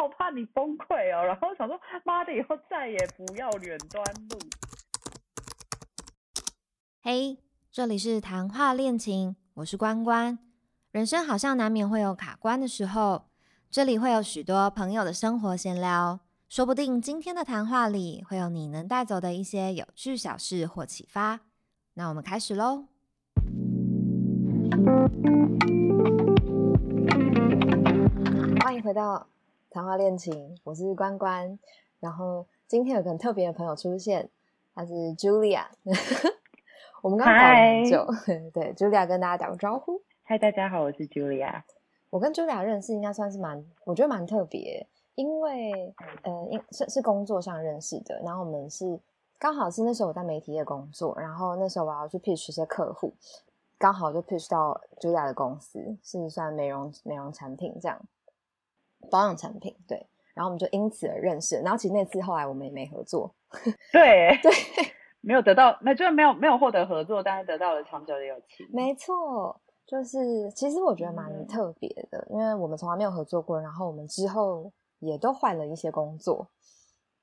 好怕你崩溃哦。然后想说，妈的，以后再也不要远端录。嘿，这里是谈话恋情，我是关关。人生好像难免会有卡关的时候，这里会有许多朋友的生活闲聊，说不定今天的谈话里会有你能带走的一些有趣小事或启发。那我们开始喽。欢迎回到谈话恋情，我是关关。然后今天有个很特别的朋友出现，他是 Julia。我们刚刚搞很久，对 Julia 跟大家打个招呼。嗨，大家好，我是 Julia。我跟 Julia 认识应该算是蛮，我觉得蛮特别，因为呃，因是是工作上认识的。然后我们是刚好是那时候我在媒体业工作，然后那时候我要去 pitch 一些客户，刚好就 pitch 到 Julia 的公司，是算美容美容产品这样。保养产品对，然后我们就因此而认识。然后其实那次后来我们也没合作，对对，没有得到，没就是没有没有获得合作，但是得到了长久的友情。没错，就是其实我觉得蛮特别的，因为我们从来没有合作过，然后我们之后也都换了一些工作，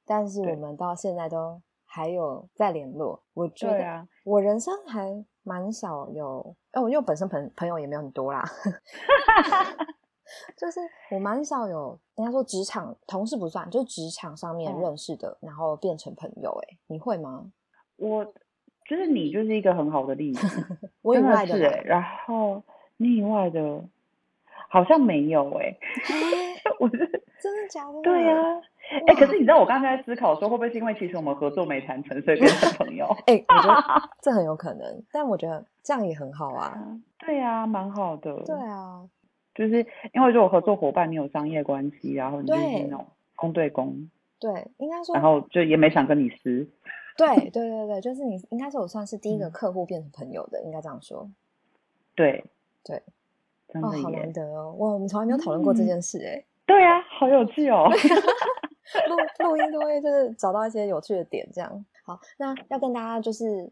但是我们到现在都还有在联络。我觉得我人生还蛮少有，哦，因为我本身朋朋友也没有很多啦。就是我蛮少有，人家说职场同事不算，就是职场上面认识的，然后变成朋友。哎，你会吗？我就是你就是一个很好的例子。我以外的，然后你以外的，好像没有哎。我是真的假的？对呀。哎，可是你知道我刚才在思考说，会不会是因为其实我们合作没谈成，所以变成朋友？哎，我觉得这很有可能，但我觉得这样也很好啊。对呀，蛮好的。对啊。就是因为如果合作伙伴你有商业关系，然后你就是那种公对公，对，应该说，然后就也没想跟你撕，对对对对，就是你应该是我算是第一个客户变成朋友的，应该这样说，对。对，真的好难得哦，哇，我们从来没有讨论过这件事哎，对啊，好有趣哦，录录音都会就是找到一些有趣的点，这样。好，那要跟大家就是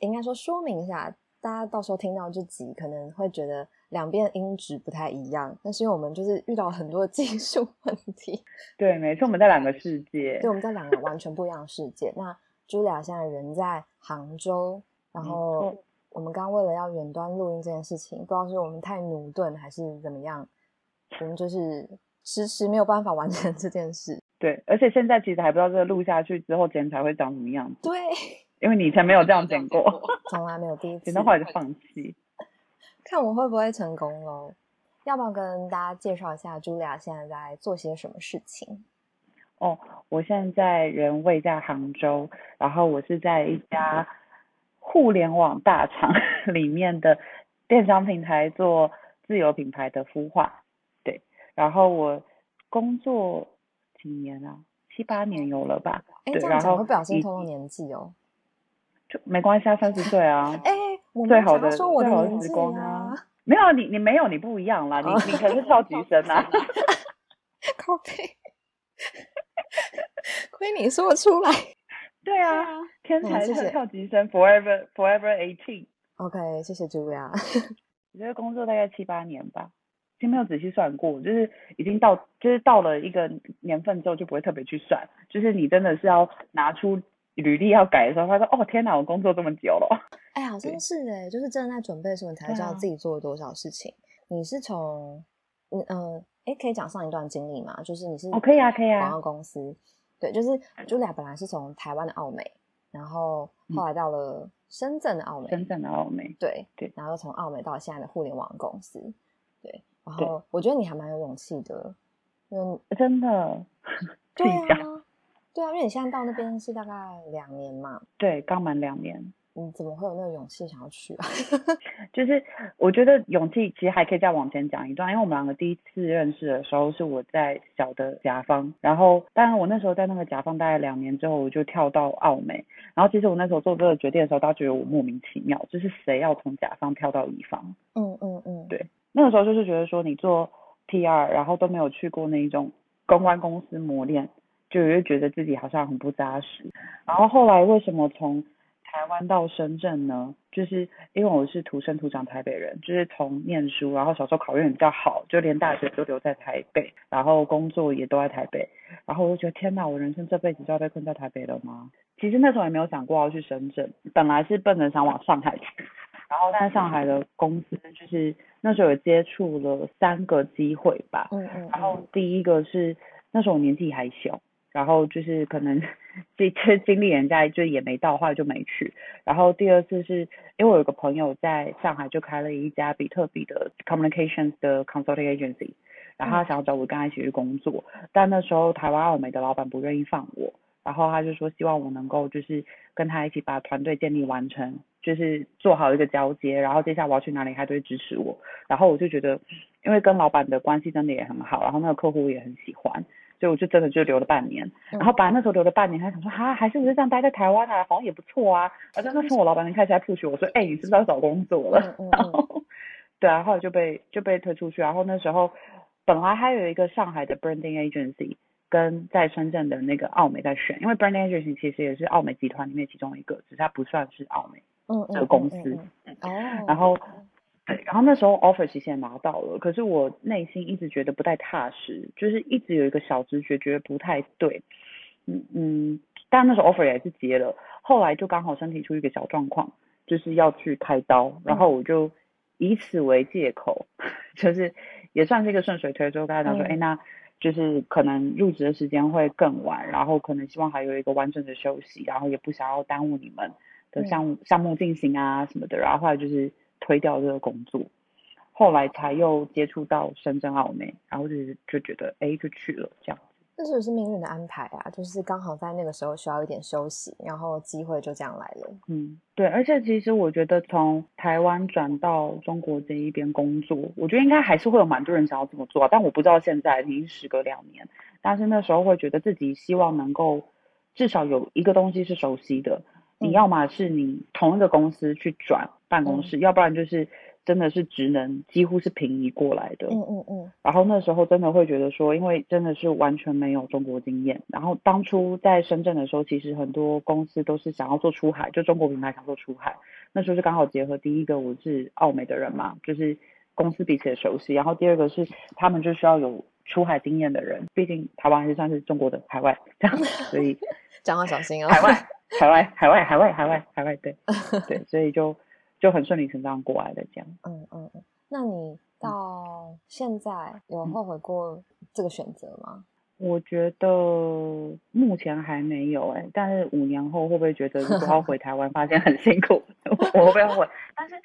应该说说明一下，大家到时候听到这集可能会觉得。两边音质不太一样，但是因为我们就是遇到很多的技术问题。对，没错，我们在两个世界。对，我们在两个完全不一样的世界。那朱莉亚现在人在杭州，然后我们刚刚为了要远端录音这件事情，不知道是我们太努钝还是怎么样，我们就是迟迟没有办法完成这件事。对，而且现在其实还不知道这个录下去之后剪裁会长什么样子。对，因为你以前没有这样剪过，从来没有第一次，剪到后来就放弃。看我会不会成功喽？要不要跟大家介绍一下茱莉亚现在在做些什么事情？哦，我现在人位在杭州，然后我是在一家互联网大厂 里面的电商平台做自由品牌的孵化。对，然后我工作几年啊？七八年有了吧？哎，这样讲会不小心透露年纪哦。就没关系啊，三十岁啊。哎。最好的说我的时光啊！没有你，你没有，你不一样啦，你你可是跳级生啊！靠背，亏你说出来。对啊，天才跳跳级生，forever forever eighteen。OK，谢谢朱亚。我觉得工作大概七八年吧，其实没有仔细算过，就是已经到，就是到了一个年份之后就不会特别去算，就是你真的是要拿出。履历要改的时候，他说：“哦，天哪，我工作这么久了。”哎，好像是哎，就是真的在准备的时候，你才知道自己做了多少事情。你是从嗯嗯，哎，可以讲上一段经历吗？就是你是哦，可以啊，可以啊。广告公司对，就是 Julia 本来是从台湾的奥美，然后后来到了深圳的奥美，深圳的奥美，对对，然后从奥美到现在的互联网公司，对。然后我觉得你还蛮有勇气的，因为真的 对啊。对啊，因为你现在到那边是大概两年嘛。对，刚满两年。你怎么会有那个勇气想要去啊？就是我觉得勇气其实还可以再往前讲一段，因为我们两个第一次认识的时候是我在小的甲方，然后当然我那时候在那个甲方待了两年之后，我就跳到澳美。然后其实我那时候做这个决定的时候，大家觉得我莫名其妙，就是谁要从甲方跳到乙方？嗯嗯嗯，对，那个时候就是觉得说你做 PR，然后都没有去过那一种公关公司磨练。就会觉得自己好像很不扎实，然后后来为什么从台湾到深圳呢，就是因为我是土生土长台北人，就是从念书，然后小时候考运比较好，就连大学都留在台北，然后工作也都在台北，然后我就觉得天哪，我人生这辈子就要被困在台北了吗？其实那时候也没有想过要去深圳，本来是奔着想往上海去，然后在上海的公司就是那时候有接触了三个机会吧，嗯嗯，然后第一个是那时候我年纪还小。然后就是可能这这经历人家就也没到，后来就没去。然后第二次是因为我有个朋友在上海就开了一家比特币的 communications 的 consulting agency，然后他想要找我跟他一起去工作，但那时候台湾澳美的老板不愿意放我，然后他就说希望我能够就是跟他一起把团队建立完成，就是做好一个交接，然后接下来我要去哪里他都会支持我。然后我就觉得，因为跟老板的关系真的也很好，然后那个客户也很喜欢。所以我就真的就留了半年，然后本来那时候留了半年，他想说哈，还是不是这样待在台湾啊，好像也不错啊。而且那时候我老板开始在 push 我说，哎，你是不是要找工作了？然后对啊，后来就被就被推出去。然后那时候本来还有一个上海的 branding agency 跟在深圳的那个奥美在选，因为 branding agency 其实也是奥美集团里面其中一个，只是它不算是奥美这个公司。哦。然后。然后那时候 offer 其实也拿到了，可是我内心一直觉得不太踏实，就是一直有一个小直觉觉得不太对，嗯嗯，但那时候 offer 也是接了，后来就刚好身体出一个小状况，就是要去开刀，然后我就以此为借口，就是也算是一个顺水推舟，跟他讲说，哎，那就是可能入职的时间会更晚，然后可能希望还有一个完整的休息，然后也不想要耽误你们的项目项目进行啊什么的，然后后来就是。推掉这个工作，后来才又接触到深圳澳美，然后就是就觉得哎，就去了这样子。这是不是命运的安排啊？就是刚好在那个时候需要一点休息，然后机会就这样来了。嗯，对。而且其实我觉得从台湾转到中国这一边工作，我觉得应该还是会有蛮多人想要这么做，但我不知道现在已经时隔两年，但是那时候会觉得自己希望能够至少有一个东西是熟悉的。你要么是你同一个公司去转办公室，要不然就是真的是职能几乎是平移过来的。嗯嗯嗯。然后那时候真的会觉得说，因为真的是完全没有中国经验。然后当初在深圳的时候，其实很多公司都是想要做出海，就中国品牌想做出海。那时候是刚好结合第一个我是澳美的人嘛，就是公司彼此的熟悉。然后第二个是他们就需要有出海经验的人，毕竟台湾还是算是中国的海外，这样所以讲话小心哦，海外。海外，海外，海外，海外，海外，对，对，所以就就很顺理成章过来的这样。嗯嗯嗯，那你到现在有后悔过这个选择吗？我觉得目前还没有哎，但是五年后会不会觉得如果要回台湾，发现很辛苦，我会不会后悔？但是，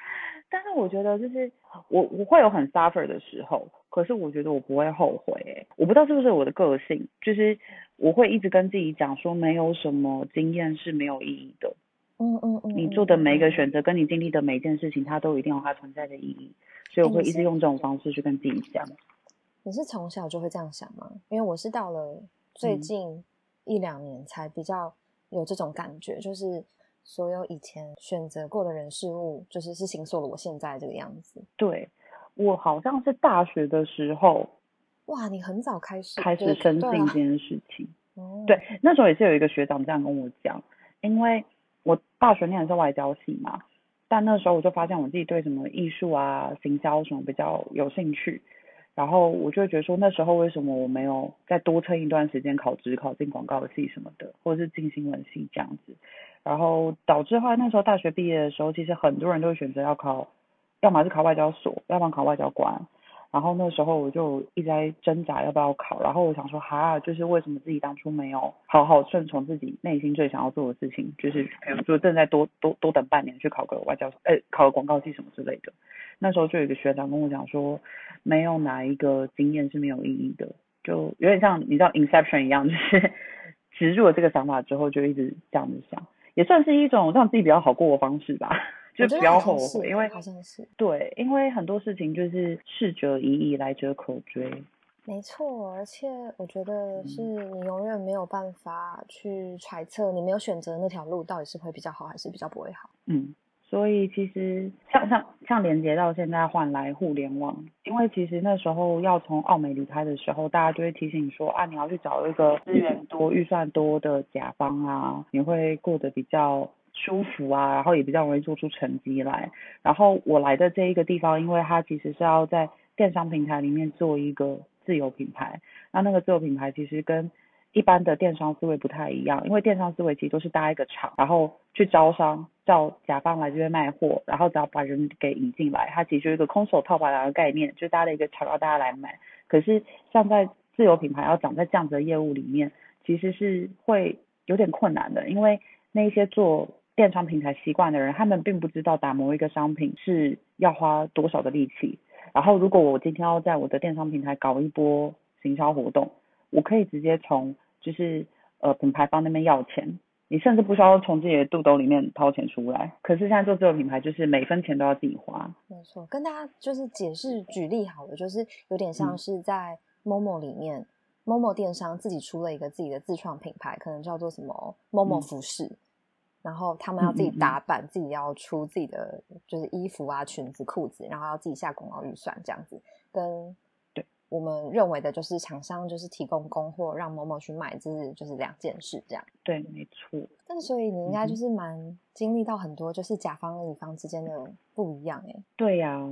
但是我觉得就是我我会有很 suffer 的时候，可是我觉得我不会后悔哎，我不知道是不是我的个性，就是。我会一直跟自己讲说，没有什么经验是没有意义的。嗯嗯嗯。你做的每一个选择，跟你经历的每一件事情，它都一定有它存在的意义。所以我会一直用这种方式去跟自己讲。你是从小就会这样想吗？因为我是到了最近一两年才比较有这种感觉，就是所有以前选择过的人事物，就是是形塑了我现在这个样子。对，我好像是大学的时候。哇，你很早开始开始深信这件事情，对，那时候也是有一个学长这样跟我讲，因为我大学念的是外交系嘛，但那时候我就发现我自己对什么艺术啊、行销什么比较有兴趣，然后我就觉得说那时候为什么我没有再多撑一段时间考职考进广告系什么的，或者是进新闻系这样子，然后导致后来那时候大学毕业的时候，其实很多人都会选择要考，要么是考外交所，要么考外交官。然后那时候我就一直在挣扎要不要考，然后我想说哈，就是为什么自己当初没有好好顺从自己内心最想要做的事情，就是比如说正在多多多等半年去考个外交，呃，考个广告系什么之类的。那时候就有一个学长跟我讲说，没有哪一个经验是没有意义的，就有点像你知道 Inception 一样，就是植入了这个想法之后，就一直这样子想，也算是一种让自己比较好过的方式吧。就不要后悔，因为好像是对，因为很多事情就是逝者已矣，来者可追。没错，而且我觉得是你永远没有办法去揣测，你没有选择那条路到底是会比较好，还是比较不会好。嗯，所以其实像像像连接到现在换来互联网，因为其实那时候要从澳美离开的时候，大家就会提醒你说啊，你要去找一个资源多、预算多的甲方啊，你会过得比较。舒服啊，然后也比较容易做出成绩来。然后我来的这一个地方，因为它其实是要在电商平台里面做一个自有品牌，那那个自有品牌其实跟一般的电商思维不太一样，因为电商思维其实都是搭一个厂，然后去招商，叫甲方来这边卖货，然后只要把人给引进来，它其实一个空手套白狼的概念，就搭了一个厂让大家来买。可是像在自有品牌要长在这样子的业务里面，其实是会有点困难的，因为那些做电商平台习惯的人，他们并不知道打磨一个商品是要花多少的力气。然后如果我今天要在我的电商平台搞一波行销活动，我可以直接从就是呃品牌方那边要钱，你甚至不需要从自己的肚兜里面掏钱出来。可是现在做自有品牌，就是每分钱都要自己花。没错，跟大家就是解释举例好了，就是有点像是在 Momo 里面。Momo 电商自己出了一个自己的自创品牌，可能叫做什么 Momo 服饰，然后他们要自己打版，自己要出自己的就是衣服啊、裙子、裤子，然后要自己下广告预算这样子。跟对我们认为的就是厂商就是提供供货让 Momo 去卖，这是就是两件事这样。对，没错。但所以你应该就是蛮经历到很多就是甲方跟乙方之间的不一样哎。对呀，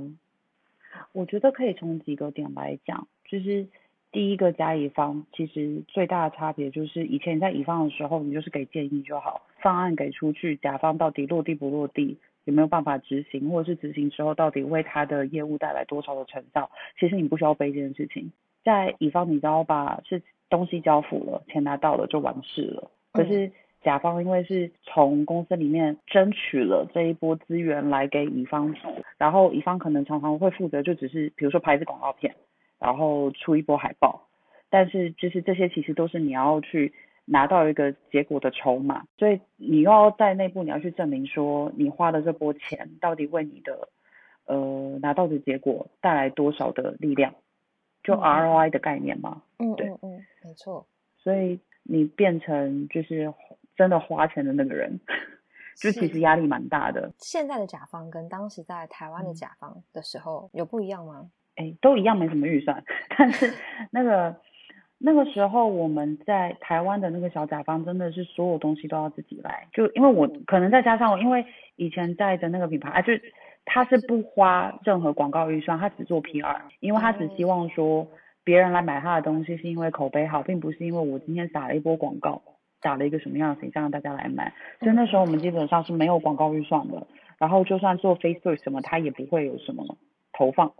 我觉得可以从几个点来讲，就是。第一个甲乙方，其实最大的差别就是以前你在乙方的时候，你就是给建议就好，方案给出去，甲方到底落地不落地，有没有办法执行，或者是执行之后到底为他的业务带来多少的成效，其实你不需要背这件事情。在乙方，你只要把是东西交付了，钱拿到了就完事了。可是甲方因为是从公司里面争取了这一波资源来给乙方做，然后乙方可能常常会负责就只是比如说拍一支广告片。然后出一波海报，但是就是这些其实都是你要去拿到一个结果的筹码，所以你又要在内部你要去证明说你花的这波钱到底为你的呃拿到的结果带来多少的力量，就 ROI 的概念嘛。嗯嗯嗯，没错。所以你变成就是真的花钱的那个人，就其实压力蛮大的。现在的甲方跟当时在台湾的甲方的时候有不一样吗？哎，都一样，没什么预算。但是 那个那个时候，我们在台湾的那个小甲方，真的是所有东西都要自己来。就因为我可能再加上，因为以前在的那个品牌，啊，就他是不花任何广告预算，他只做 PR，因为他只希望说别人来买他的东西是因为口碑好，并不是因为我今天打了一波广告，打了一个什么样的形象让大家来买。所以那时候我们基本上是没有广告预算的，然后就算做 Facebook 什么，他也不会有什么投放。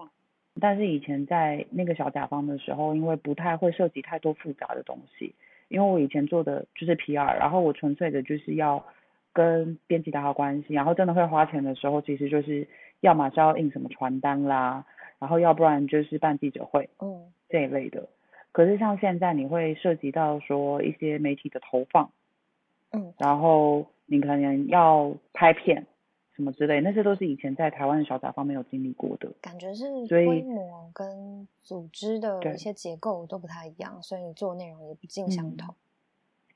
但是以前在那个小甲方的时候，因为不太会涉及太多复杂的东西，因为我以前做的就是 PR，然后我纯粹的就是要跟编辑打好关系，然后真的会花钱的时候，其实就是要么是要印什么传单啦，然后要不然就是办记者会，嗯，这一类的。可是像现在你会涉及到说一些媒体的投放，嗯，然后你可能要拍片。什么之类，那些都是以前在台湾的小甲方没有经历过的，感觉是规模跟组织的一些结构都不太一样，所以做内容也不尽相同。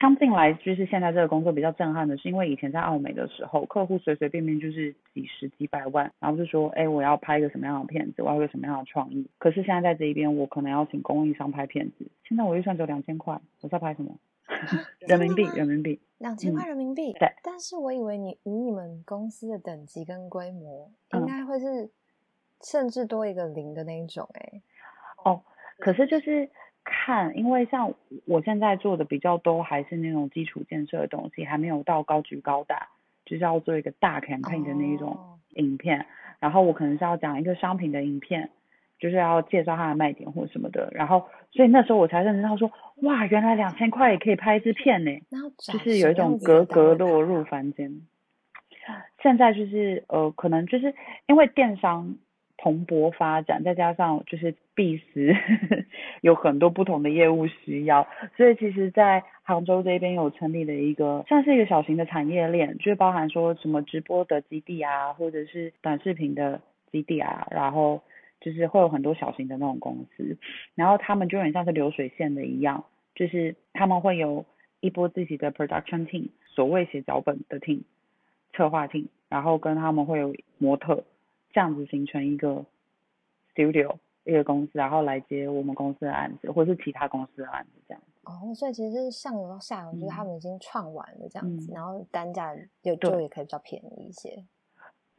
刚进来就是现在这个工作比较震撼的是，因为以前在澳美的时候，客户随随便便就是几十几百万，然后就说，哎，我要拍一个什么样的片子，我要一个什么样的创意。可是现在在这一边，我可能要请供应商拍片子，现在我预算只有两千块，我在拍什么？人民币，人民币，两千块人民币。对，但是我以为你以你们公司的等级跟规模，应该会是甚至多一个零的那一种哎。哦，可是就是看，因为像我现在做的比较多，还是那种基础建设的东西，还没有到高举高打，就是要做一个大 campaign 的那一种影片。然后我可能是要讲一个商品的影片。就是要介绍它的卖点或什么的，然后所以那时候我才认识到说，哇，原来两千块也可以拍一支片呢，就是有一种格格落入凡间。现在就是呃，可能就是因为电商蓬勃发展，再加上就是必时 有很多不同的业务需要，所以其实，在杭州这边有成立了一个像是一个小型的产业链，就是包含说什么直播的基地啊，或者是短视频的基地啊，然后。就是会有很多小型的那种公司，然后他们就有点像是流水线的一样，就是他们会有一波自己的 production team，所谓写脚本的 team，策划 team，然后跟他们会有模特，这样子形成一个 studio 一个公司，然后来接我们公司的案子，或者是其他公司的案子这样。哦，所以其实是上游到下游，就是他嗯们已经创完了这样子，嗯然后单价有对就也可以比较便宜一些。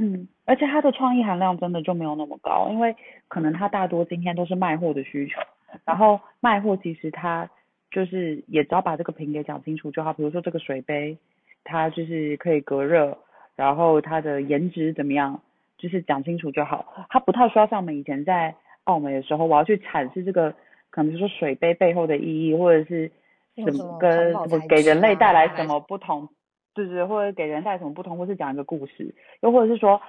嗯，而且它的创意含量真的就没有那么高，因为可能它大多今天都是卖货的需求，然后卖货其实它就是也只要把这个瓶给讲清楚就好，比如说这个水杯，它就是可以隔热，然后它的颜值怎么样，就是讲清楚就好，它不太需要像我们以前在澳门的时候，我要去阐释这个可能比如说水杯背后的意义，或者是什么么跟给人类带来什么不同，对对，或者给人带什么不同，或是讲一个故事，又或者是说，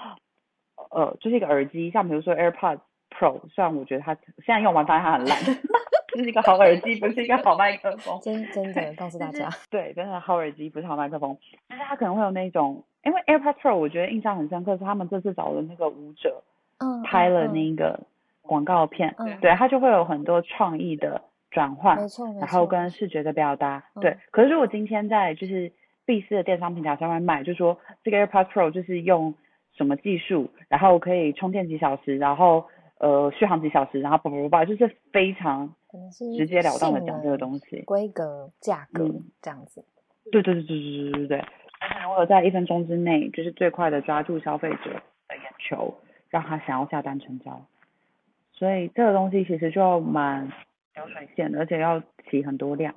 呃，就是一个耳机，像比如说 AirPods Pro，虽然我觉得它现在用完发现它很烂，这是一个好耳机，不是一个好麦克风。真真的告诉大家，对，真的好耳机不是好麦克风，但是它可能会有那种，因为 AirPods Pro 我觉得印象很深刻是他们这次找的那个舞者嗯，拍了嗯那个广告片，嗯对，它就会有很多创意的转换，没错没然后，跟视觉的表达，嗯对。可是如果今天在就是 B 四的电商平台上面卖，就说这个 AirPods Pro 就是用什么技术，然后可以充电几小时，然后呃续航几小时，然后叭叭叭叭，就是非常直截了当的讲这个东西。规格、价格嗯这样子。对对对对对对对对。而且我有在一分钟之内，就是最快的抓住消费者的眼球，让他想要下单成交。所以这个东西其实就蛮流水线，而且要起很多量。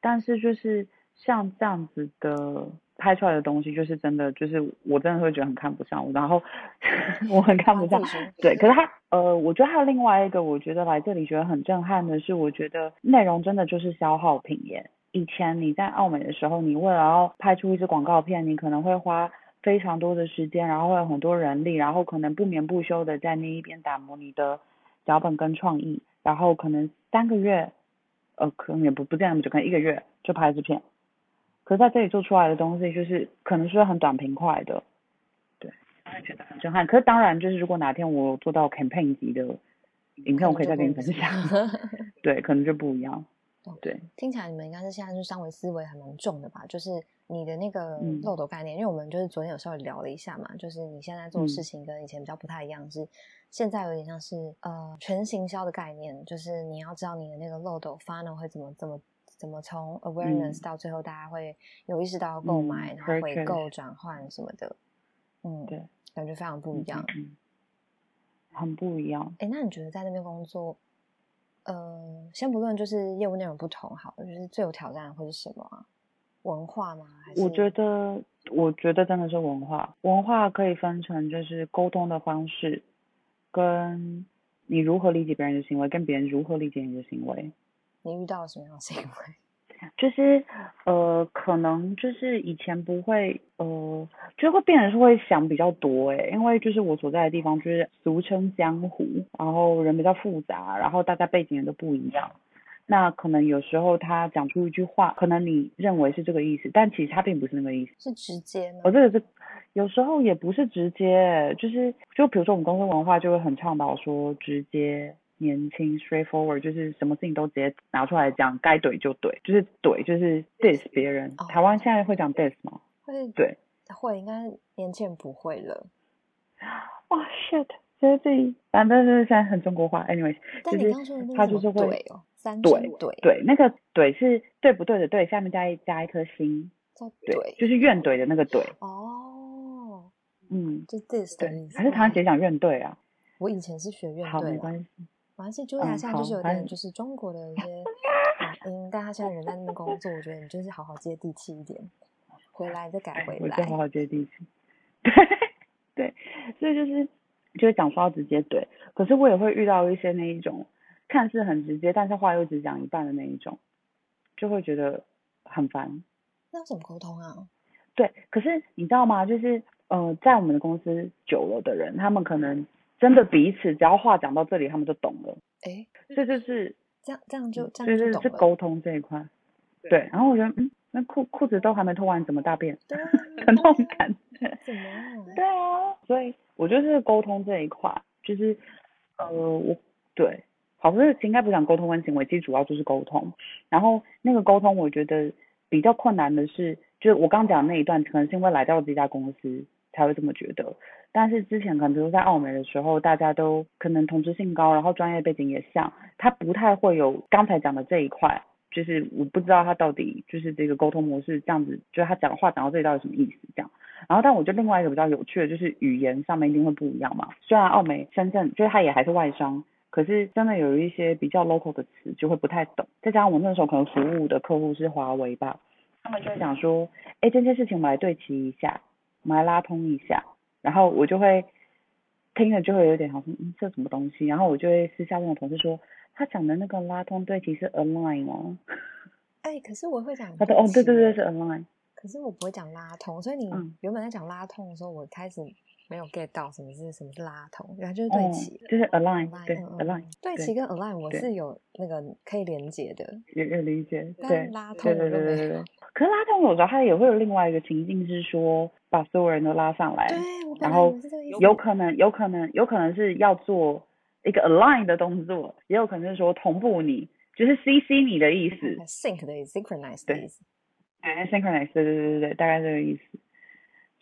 但是就是像这样子的拍出来的东西，就是真的，就是我真的会觉得很看不上，然后 我很看不上。对，可是他呃，我觉得还有另外一个，我觉得来这里觉得很震撼的是，我觉得内容真的就是消耗品耶。以前你在澳美的时候，你为了要拍出一支广告片，你可能会花非常多的时间，然后会有很多人力，然后可能不眠不休的在那一边打磨你的脚本跟创意，然后可能三个月，呃，可能也不不见那么久，可能一个月就拍一支片。可是在这里做出来的东西，就是可能是很短平快的，对，觉得很震撼。可是当然，就是如果哪天我做到 campaign 级的影片，我可以再跟你分享。对，可能就不一样。对，听起来你们应该是现在是三维思维还蛮重的吧？就是你的那个嗯漏斗概念，因为我们就是昨天有稍微聊了一下嘛，就是你现在做的事嗯情跟以前比较不太一样，是现在有点像是呃全行销的概念，就是你要知道你的那个漏斗 funnel 会怎么怎么怎么从 awareness 到最后大家会有意识到要购嗯买，然后回购转换什么的，嗯，对，感觉非常不一样。嗯，嗯很不一样。哎，那你觉得在那边工作，呃，先不论就是业务内容不同，好了，就是最有挑战的会是什么啊？文化吗？还是我觉得，我觉得真的是文化，文化可以分成就是沟通的方式，跟你如何理解别人的行为，跟别人如何理解你的行为。你遇到了什么样的行为？就是呃，可能就是以前不会呃，就会变成是会想比较多诶，因为就是我所在的地方就是俗称江湖，然后人比较复杂，然后大家背景也都不一样。那可能有时候他讲出一句话，可能你认为是这个意思，但其实他并不是那个意思。是直接吗？我这个是有时候也不是直接，就是就比如说我们公司文化就会很倡导说直接、年轻、straightforward，就是什么事情都直接拿出来讲，该怼就怼，就是怼就是 diss 别人。哦台湾现在会讲 diss 吗？会对。会，应该年轻人不会了。哇 shit，觉得自己反正就是现在很中国化。anyways，就是但你刚刚说的那他就是会怼哦，三声怼怼，对那个怼是对不对的对，下面加一加一颗心，怼就是怨怼的那个怼。哦，嗯，就 this 的对意，思。还是台湾哦姐讲怨怼啊？我以前是学院好，没关系。马来西亚 Julia 嗯现在就是有点就是中国的一些发 音，但他现在人在那边工作，我觉得你就是好好接地气一点，回来再改回来我就。好好接地气。对对，所以就是就是讲说要直接怼，可是我也会遇到一些那一种看似很直接，但是话又只讲一半的那一种，就会觉得很烦。那要怎么沟通啊？对，可是你知道吗？就是呃，在我们的公司久了的人，他们可能真的彼此只要话讲到这里，他们就懂了。哎，这就是这样这样就这就是。是沟通这一块。对，然后我觉得嗯，那裤裤子都还没脱完，怎么大便对啊，的那种感觉。怎么样？对啊，所以我觉得是沟通这一块，就是呃，我对，好，这应该不讲沟通跟行为，其实主要就是沟通。然后那个沟通，我觉得比较困难的是，就是我刚讲的那一段，可能是因为来到这家公司才会这么觉得。但是之前可能比如在澳美的时候，大家都可能同质性高，然后专业背景也像，他不太会有刚才讲的这一块。就是我不知道他到底就是这个沟通模式这样子，就是他讲话讲到这里到底什么意思这样。然后，但我觉得另外一个比较有趣的就是语言上面一定会不一样嘛。虽然澳美深圳就是它也还是外商，可是真的有一些比较 local 的词就会不太懂。再加上我那时候可能服务的客户是华为吧，他们就会讲说，哎，这件事情我们来对齐一下，我们来拉通一下。然后我就会听了就会有点好像，这什么东西？然后我就会私下问我同事说。他讲的那个拉通对齐是 align 哦？哎，可是我会讲。他说哦，对对对，是 align。可是我不会讲拉通，所以你原本在讲拉通的时候，我开始没有 get 到什么是什么是拉头，然后就是对齐，就是 align，对 align。对齐跟 align 我是有那个可以连接的，有有理解。对拉头，对对对对对。可是拉通有时候它也会有另外一个情境，是说把所有人都拉上来，然后有可能有可能有可能是要做。一个 align 的动作，也有可能是说同步你，就是 CC 你的意思，sync 的 synchronize 的意思，对，synchronize，对对对对大概这个意思，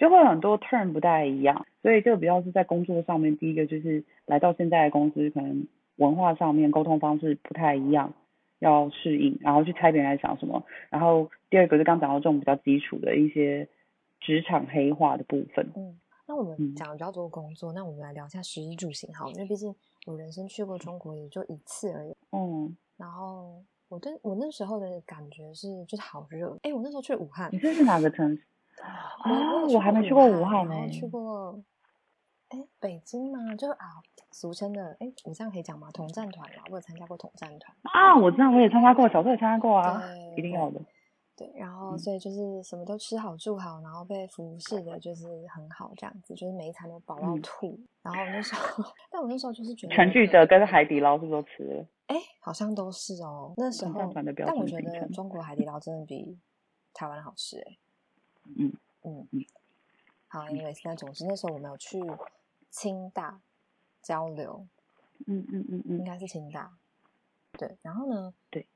就会很多 turn 不太一样，所以这个比较是在工作上面，第一个就是来到现在的公司，可能文化上面沟通方式不太一样，要适应，然后去猜别人在想什么，然后第二个是刚讲到这种比较基础的一些职场黑化的部分。嗯，那我们讲比较多工作，那我们来聊一下食衣住行好，因为毕竟。我人生去过中国也就一次而已，嗯，然后我对我那时候的感觉是就是好热，哎，我那时候去武汉，你这是哪个城市？哦，我还没去过武汉呢，去过，哎，北京吗？就是啊，俗称的，哎，你这样可以讲吗？统战团啦，我有参加过统战团啊，我知道，我也参加过，小时候也参加过啊，一定要的。对，然后所以就是什么都吃好住好，然后被服侍的就是很好，这样子就是每一餐都饱到吐。然后那时候，但我那时候就是觉得全聚德跟海底捞是不是都吃了？哎，好像都是哦。那时候，但我觉得中国海底捞真的比台湾好吃哎。嗯嗯嗯。好，因为那总之那时候我们有去清大交流。嗯嗯嗯嗯，应该是清大。对，然后呢？对，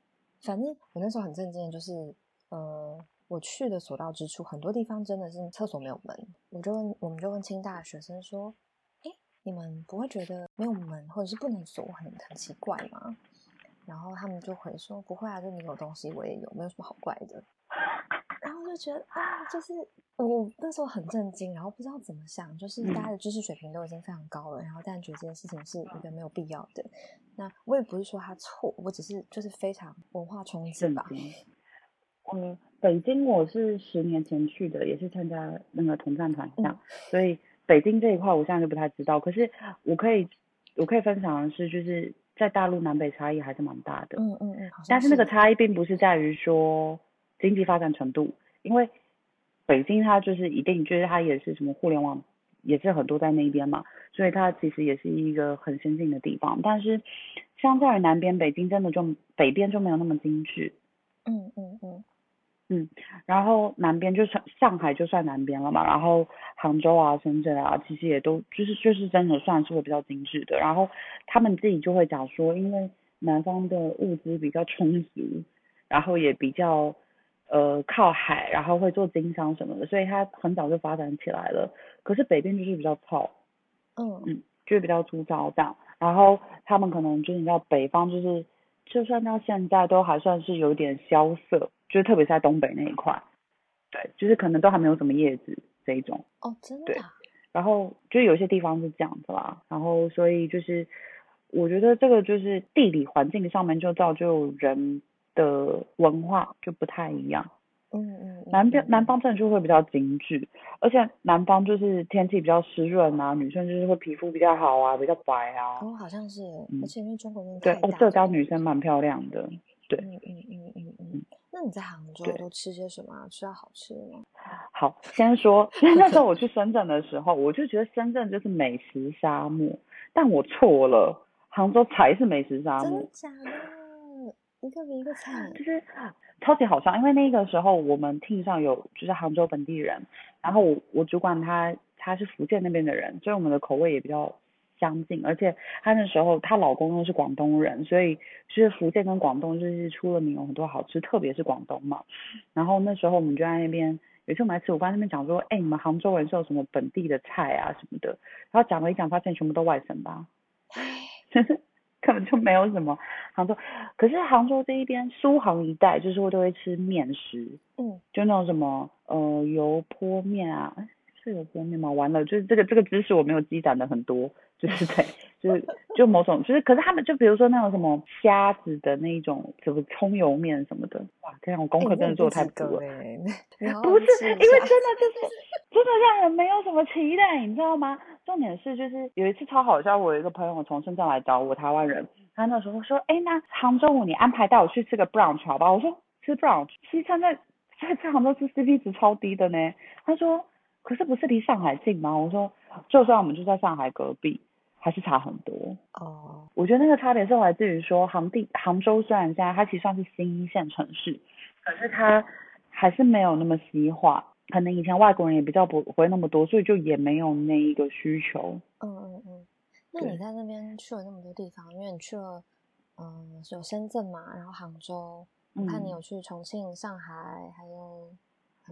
反正我那时候很震惊，就是。呃，我去的所到之处，很多地方真的是厕所没有门。我就问，我们就问清大的学生说：“哎，你们不会觉得没有门或者是不能锁很很奇怪吗？”然后他们就回说：“不会啊，就你有东西，我也有，没有什么好怪的。”然后就觉得啊，就是我那时候很震惊，然后不知道怎么想，就是大家的知识水平都已经非常高了，然后但觉得这件事情是一个没有必要的。那我也不是说他错，我只是就是非常文化冲击吧。嗯，北京我是十年前去的，也是参加那个同战团这样，所以北京这一块我现在就不太知道。可是我可以，我可以分享的是，就是在大陆南北差异还是蛮大的。嗯嗯嗯。但是那个差异并不是在于说经济发展程度，因为北京它就是一定就是它也是什么互联网也是很多在那边嘛，所以它其实也是一个很先进的地方。但是相较于南边，北京真的就北边就没有那么精致。嗯嗯嗯。嗯，然后南边就算上海就算南边了嘛，然后杭州啊、深圳啊，其实也都就是就是真的算是会比较精致的。然后他们自己就会讲说，因为南方的物资比较充足，然后也比较呃靠海，然后会做经商什么的，所以它很早就发展起来了。可是北边就是比较糙，嗯嗯，就是比较粗糙这样。然后他们可能就是你知道北方就是。就算到现在都还算是有点萧瑟，就是特别是在东北那一块，对，就是可能都还没有什么叶子这一种。哦，真的。对，然后就有些地方是这样子啦，然后所以就是我觉得这个就是地理环境上面就造就人的文化就不太一样。嗯嗯，南边南方真的就会比较精致，而且南方就是天气比较湿润啊，女生就是会皮肤比较好啊，比较白啊。哦，好像是，而且因为中国人对，哦，浙江女生蛮漂亮的，对。嗯嗯嗯嗯嗯。那你在杭州都吃些什么？吃到好吃的吗？好，先说，那时候我去深圳的时候，我就觉得深圳就是美食沙漠，但我错了，杭州才是美食沙漠。真的假的？一个比一个惨。就是。超级好笑，因为那个时候我们 team 上有就是杭州本地人，然后我我主管他他是福建那边的人，所以我们的口味也比较相近，而且他那时候她老公又是广东人，所以就是福建跟广东就是出了名有很多好吃，特别是广东嘛。然后那时候我们就在那边，有一次我们来吃午饭，那边讲说，哎，你们杭州人是有什么本地的菜啊什么的，然后讲了一讲，发现全部都外省吧。根本就没有什么杭州。可是杭州这一边苏杭一带，就是会都会吃面食，嗯，就那种什么呃油泼面啊，诶是油泼面吗？完了，就是这个这个知识我没有积攒的很多，就是对，就是就某种就是，可是他们就比如说那种什么虾子的那一种什么葱油面什么的，哇，这样我功课真的做的太足了。哎，不是，因为真的就是真的让人没有什么期待，你知道吗？重点是就是有一次超好笑，我有一个朋友从深圳来找我，台湾人，他那时候说，哎，那杭州你安排带我去吃个 brunch 好吧？我说吃 brunch，西餐在在在杭州吃 CP 值超低的呢。他说，可是不是离上海近吗？我说，就算我们就在上海隔壁，还是差很多。哦，我觉得那个差别是来自于说，杭地杭州虽然现在它其实算是新一线城市，可是它还是没有那么西化，可能以前外国人也比较不不会那么多，所以就也没有那一个需求。嗯嗯嗯。那你在那边去了那么多地方，因为你去了，嗯，有深圳嘛，然后杭州，我看你嗯有去重庆、上海，还有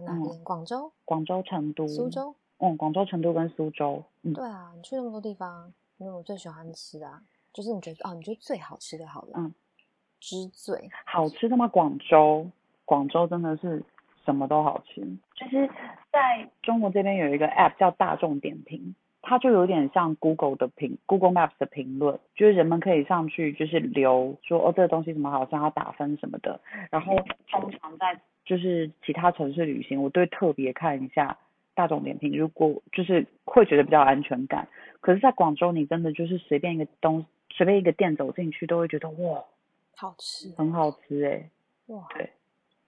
哪？广州、广州、成都、苏，州。嗯，广州、成都跟苏州，嗯，对啊，你去那么多地方，你有没有最喜欢吃的、啊？就是你觉得哦，你觉得最好吃的，好了，嗯，之最。好吃的吗？广州，广州真的是什么都好吃。就是在中国这边有一个 app 叫大众点评，它就有点像 Google 的评 Google Maps 的评论，就是人们可以上去就是留说哦这个东西怎么好吃，它打分什么的。然后通常在就是其他城市旅行，我都会特别看一下大众点评，如果就是会觉得比较安全感。可是，在广州，你真的就是随便一个东随便一个店走进去，都会觉得哇好吃很好吃哎、哇！对，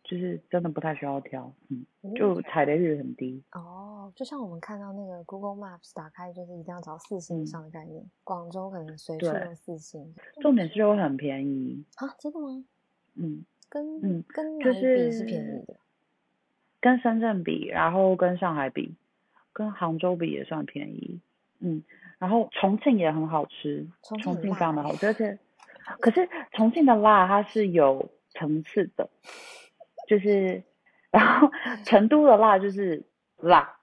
就是真的不太需要挑，嗯，嗯就踩雷率很低。哦，就像我们看到那个 Google Maps 打开，就是一定要找四星以嗯上的概念。广州可能随处对都四星重点是又很便宜，啊？真的吗？嗯，跟嗯跟哪就里比是是便宜的？跟深圳比，然后跟上海比，跟杭州比也算便宜，嗯，然后重庆也很好吃，重庆重庆很辣欸非常的好吃，而且可是重庆的辣它是有层次的，就是然后成都的辣就是辣，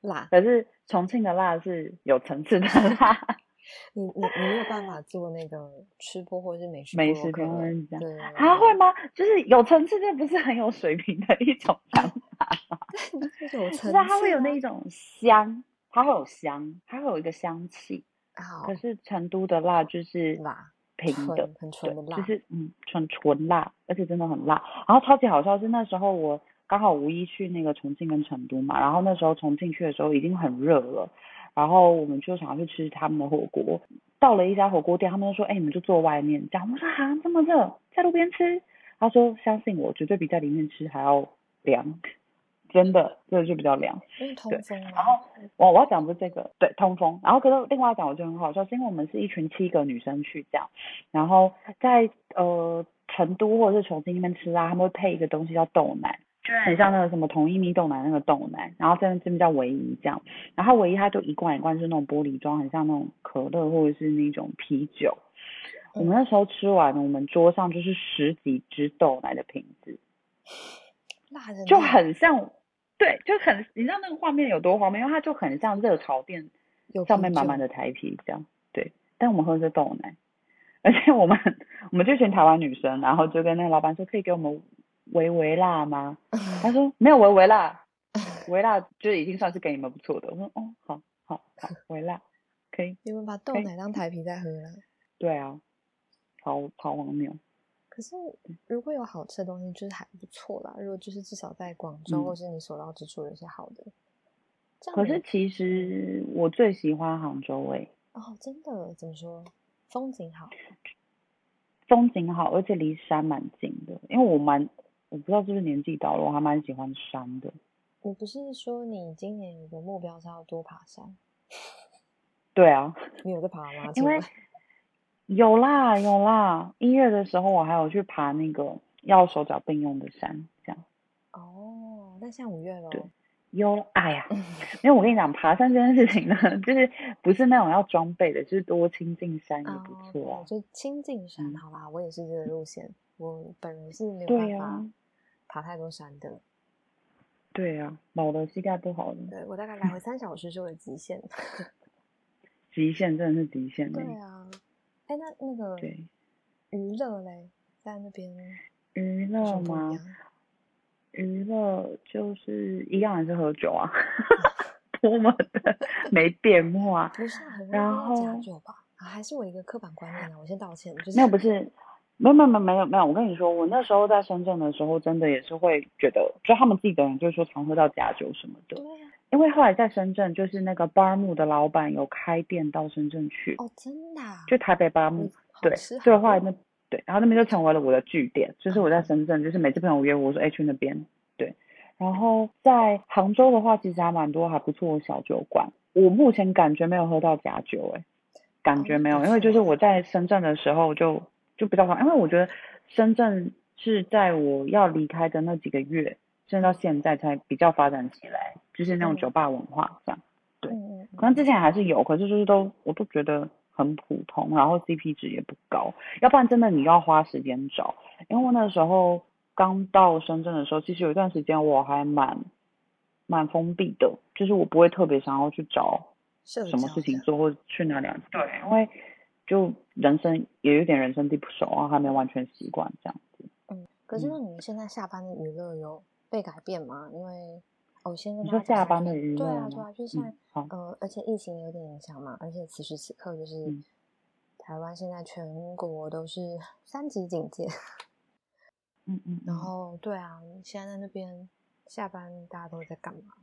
辣，可是重庆的辣是有层次的辣。你你你没有办法做那个吃播或者是美食美食部落客评论家对，啊，会吗？就是有层次，这不是很有水平的一种 想法，就是有层 就是它会有那一种香，它会有香，它会有一个香气。好可是成都的辣就是辣，平的，很纯的辣，对就是嗯纯纯辣，而且真的很辣。然后超级好笑是那时候我刚好五一去那个重庆跟成都嘛，然后那时候重庆去的时候已经很热了，然后我们就想要去吃他们的火锅。到了一家火锅店，他们就说：“哎、你们就坐外面。”这样我说：“啊，这么热，在路边吃？”他说：“相信我，绝对比在里面吃还要凉，真的，真的就比较凉。”因为通对风啊。然后我我要讲不是这个，对，通风。然后可是另外讲，我觉得很好笑，是因为我们是一群七个女生去这样，然后在呃成都或者是重庆那边吃啊，他们会配一个东西叫豆奶，就很像那个什么统一蜜豆奶那个豆奶，然后这边这边叫唯一这样，然后唯一它就一罐一罐就是那种玻璃装，很像那种可乐或者是那种啤酒。我们那时候吃完，我们桌上就是十几支豆奶的瓶子，就很像，对，就很，你知道那个画面有多荒谬？因为它就很像热炒店上面满满的台啤这样，对。但我们喝的是豆奶，而且我们 我们这群台湾女生，然后就跟那个老板说，可以给我们微微辣吗？他说没有微微辣，微辣就已经算是给你们不错的。我说哦，好好好，微辣可以，你们把豆奶当台啤在喝了。对啊，超超荒谬。可是如果有好吃的东西，就是还不错啦。如果就是至少在广州、嗯或是你所到之处有些好的，可是其实我最喜欢杭州诶、哦，真的怎么说？风景好，风景好，而且离山蛮近的。因为我蛮，我不知道是不是年纪到了，我还蛮喜欢山的。你不是说你今年有个目标是要多爬山？对啊，你有在爬吗？因为有啦有啦，一月的时候我还有去爬那个要手脚并用的山，这样哦，那像五月喽。对有。哎呀，因为我跟你讲，爬山这件事情呢，就是不是那种要装备的，就是多亲近山也不哦，错啊。对，就亲近山，嗯好啦，我也是这个路线。我本人是没有对办法啊爬太多山的，对啊，老了膝盖不好了，对我大概来回三小时是我的极限。极限真的是极限的。对啊，哎，那那个对娱乐嘞，在那边娱乐吗？娱乐就是一样，还是喝酒啊，多么的没变化。不是啊很容易然后酒吧？啊，还是我一个刻板观念啊！我先道歉，就是没有，不是，没有，没有，没有，没有，我跟你说，我那时候在深圳的时候，真的也是会觉得，就他们自己的人就是说常喝到假酒什么的。对啊，因为后来在深圳，就是那个巴木的老板有开店到深圳去，哦，真的啊，就台北巴木对，所以后来那对，然后那边就成为了我的据点，就是我在深圳，就是每次朋友约我我说，哎，去那边，对。然后在杭州的话，其实还蛮多还不错的小酒馆，我目前感觉没有喝到假酒，哎，感觉没有，因为就是我在深圳的时候就就比较好，因为我觉得深圳是在我要离开的那几个月，甚至到现在才比较发展起来，就是那种嗯酒吧文化这样。对可能之前还是有，可是就是都我都觉得很普通，然后 CP 值也不高，要不然真的你要花时间找。因为我那时候刚到深圳的时候，其实有一段时间我还蛮蛮封闭的，就是我不会特别想要去找什么事情做或者去哪里啊。对，因为就人生也有点人生地不熟啊，还没完全习惯这样子。嗯，可是嗯那你们现在下班的娱乐有被改变吗？因为哦，先跟你大家下说下班的娱乐对啊，对啊，就是现在嗯，呃，而且疫情有点影响嘛，而且此时此刻就是、嗯台湾现在全国都是三级警戒，嗯嗯，然嗯后对啊，你现在在那边下班大家都在干嘛？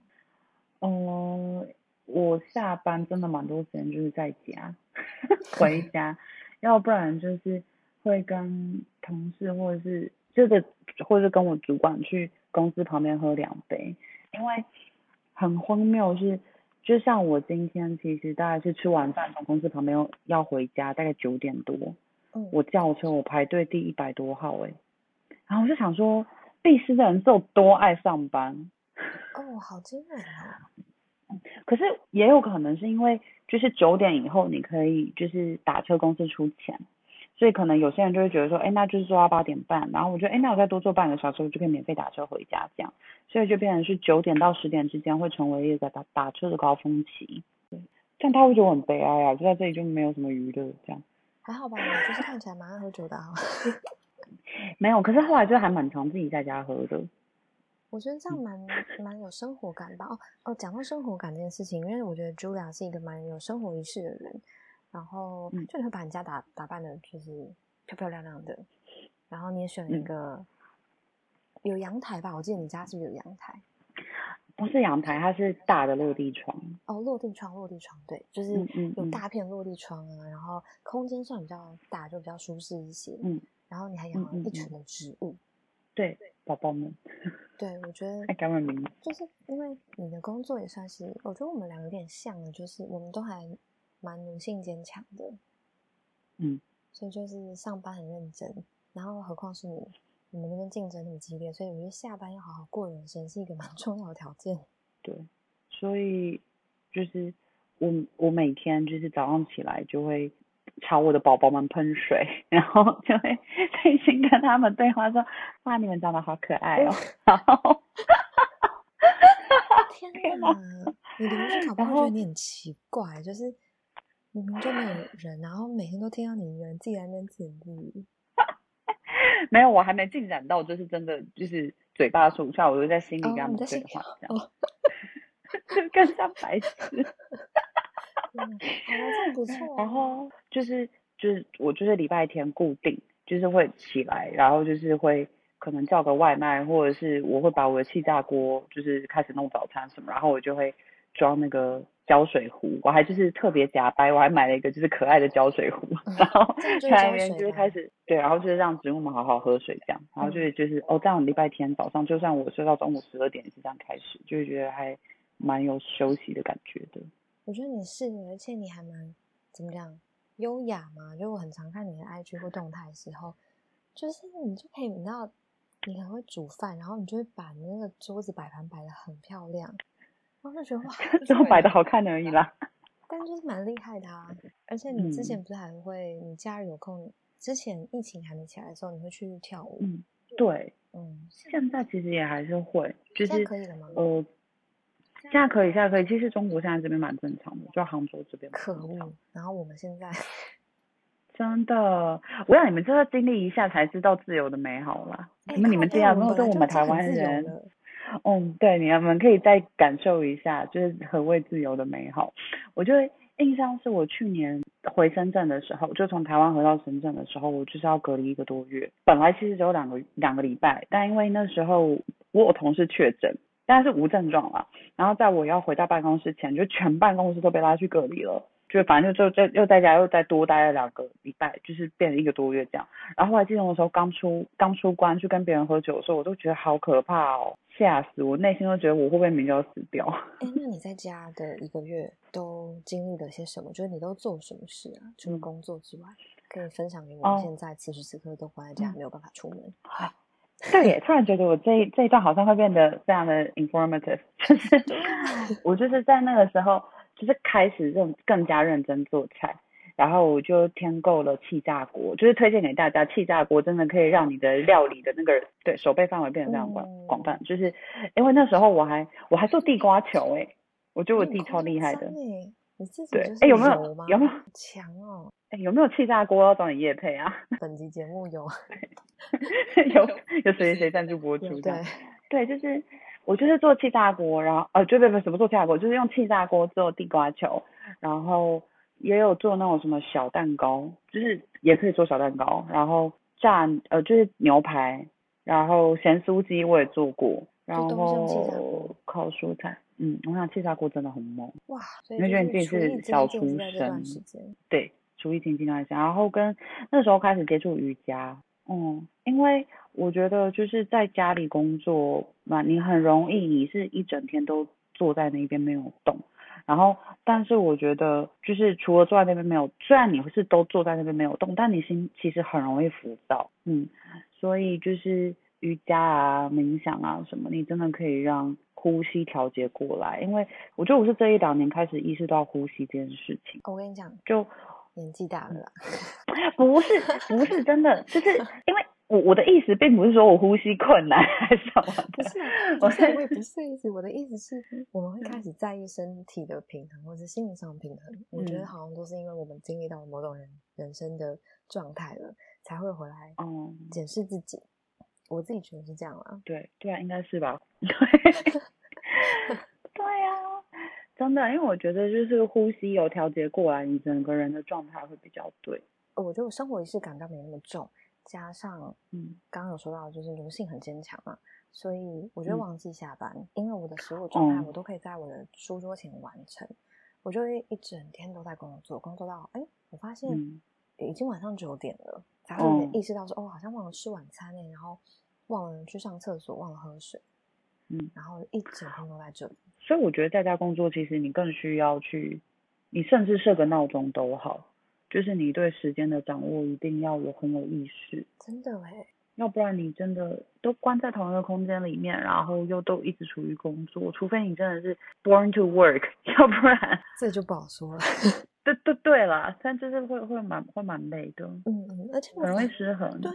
嗯，我下班真的蛮多时间就是在家，回家，要不然就是会跟同事或者是这个，或者是跟我主管去公司旁边喝两杯，因为很荒谬是，就像我今天其实大概是吃完饭从公司旁边要回家，大概九点多，嗯，我叫车我排队第一百多号诶、然后我就想说，必斯的人是有多爱上班。哦，好惊人哦！可是也有可能是因为就是九点以后你可以就是打车公司出钱，所以可能有些人就会觉得说，哎，那就是做到八点半，然后我觉得，哎，那我再多坐半个小时，我就可以免费打车回家这样，所以就变成是九点到十点之间会成为一个打打车的高峰期。对，这样他会觉得我很悲哀啊，就在这里就没有什么娱乐这样。还好吧，就是看起来蛮爱喝酒的啊。没有，可是后来就还蛮常自己在家喝的。我觉得嗯这样蛮蛮有生活感吧。哦哦，讲到生活感这件事情，因为我觉得 Julia 是一个蛮有生活仪式的人，然后嗯就你会把你家打打扮的，就是漂漂亮亮的，然后你也选了一嗯个、有阳台吧？我记得你家是不是有阳台？不是阳台，它是大的落地窗。哦，落地窗，落地窗，对，就是有嗯大片落地窗啊，然后空间算比较大，就比较舒适一些。嗯，然后你还养了一群的植物，对，宝宝们，对我觉得。就是因为你的工作也算是，我觉得我们两个有点像的，就是我们都还蛮女性坚强的，嗯，所以就是上班很认真，然后何况是你，你们那边竞争那么激烈，所以我觉得下班要好好过人生是一个蛮 重要的条件。对，所以就是我我每天就是早上起来就会朝我的宝宝们喷水，然后就会内心跟他们对话说：“哇，你们长得好可爱哦。”然后天 天哪，你邻居搞不然后好觉得你很奇怪，就是明明就没有人，然后每天都听到你一个人自己在那边自言自语。没有，我还没进展到就是真的就是嘴巴说不出来，我就在心里哦跟他们对话，这样、哦 就更像白痴。不错、啊。然后就是就是我就是礼拜天固定就是会起来，然后就是会可能叫个外卖，或者是我会把我的气炸锅就是开始弄早餐什么，然后我就会装那个胶水壶，我还就是特别假掰，我还买了一个就是可爱的胶水壶，然后在那边就是开始对，然后就是让植物们好好喝水这样，然后就是就是哦这样礼拜天早上就算我睡到中午十二点也是这样开始，就会觉得还蛮有休息的感觉的。我觉得你是，而且你还蛮怎么讲优雅嘛？就我很常看你的 IG 或动态的时候，就是你就可以，你知道，你很会煮饭，然后你就会把那个桌子摆盘摆的很漂亮，然后就觉得哇，只有摆的好，看而已啦。但就是蛮厉害的啊！而且你之前嗯不是还会，你假日有空，之前疫情还没起来的时候，你会去跳舞，嗯，对，嗯，现在其实也还是会，就是可以了吗？呃，现在可以，现在可以。其实中国现在这边蛮正常的，就杭州这边蛮可恶！然后我们现在真的，我让你们真的经历一下才知道自由的美好啦。哎你们你们这样，如果是我们台湾人，嗯，对，你们可以再感受一下，就是何谓自由的美好。我就印象是我去年回深圳的时候，就从台湾回到深圳的时候，我就是要隔离一个多月。本来其实只有两个两个礼拜，但因为那时候我有同事确诊，但是无症状了。然后在我要回到办公室前，就全办公室都被拉去隔离了。就反正就就又在家又再多待了两个礼拜，就是变了一个多月这样。然后后来记得的时候刚出刚出关去跟别人喝酒的时候，我都觉得好可怕哦，吓死我，内心都觉得我会不会明天要死掉。哎，那你在家的一个月都经历了些什么？就是你都做什么事啊？除了工作之外，可以分享给我们。现在此时此刻都关在家，没有办法出门。对耶，突然觉得我这这一段好像会变得非常的 informative，就是我就是在那个时候。就是开始认更加认真做菜，然后我就添购了气炸锅，就是推荐给大家，气炸锅真的可以让你的料理的那个对手背范围变得非常广广泛。就是因为那时候我还我还做地瓜球哎，我觉得我弟超厉害的。你自己对哎有没有有没有强哦？哎有没有气炸锅要找你夜配啊？本集节目有 有有谁谁赞助播出？对对，就是。我就是做气炸锅，然后呃，就不不什么做气炸锅，就是用气炸锅做地瓜球，然后也有做那种什么小蛋糕，就是也可以做小蛋糕，然后炸呃就是牛排，然后咸酥鸡我也做过，然后烤蔬菜，嗯，我想气炸锅真的很猛，哇，你会觉得你自己是小厨神，对，厨艺挺进来下，然后跟那时候开始接触瑜伽，嗯，因为。我觉得就是在家里工作嘛，你很容易，你是一整天都坐在那边没有动。然后，但是我觉得就是除了坐在那边没有，虽然你是都坐在那边没有动，但你心其实很容易浮躁。嗯，所以就是瑜伽啊、冥想啊什么，你真的可以让呼吸调节过来。因为我觉得我是这一两年开始意识到呼吸这件事情。我跟你讲，就年纪大了，不是不是真的，就是 因为。我我的意思并不是说我呼吸困难还是什么，不是，我是，我也不是意思。我的意思是，我们会开始在意身体的平衡，或者心理上平衡。我觉得好像都是因为我们经历到某种人人生的状态了，才会回来嗯检视自己。我自己觉得是这样啦。对，对啊，应该是吧。对，对呀，真的，因为我觉得就是呼吸有调节过来，你整个人的状态会比较对。我觉得我生活仪式感倒没那么重。加上，嗯，刚刚有说到，就是奴性很坚强嘛，所以我觉得忘记下班，因为我的所有状态我都可以在我的书桌前完成，我就会一整天都在工作，工作到，哎，我发现已经晚上九点了，才会意识到说，哦，好像忘了吃晚餐呢，然后忘了去上厕所，忘了喝水，嗯，然后一整天都在这里。所以我觉得在家工作，其实你更需要去，你甚至设个闹钟都好。就是你对时间的掌握一定要有很有意识，真的哎，要不然你真的都关在同一个空间里面，然后又都一直处于工作，除非你真的是 born to work，要不然这就不好说了。对对对了，但就是会会蛮会蛮累的，嗯嗯，而且很容易失衡。对，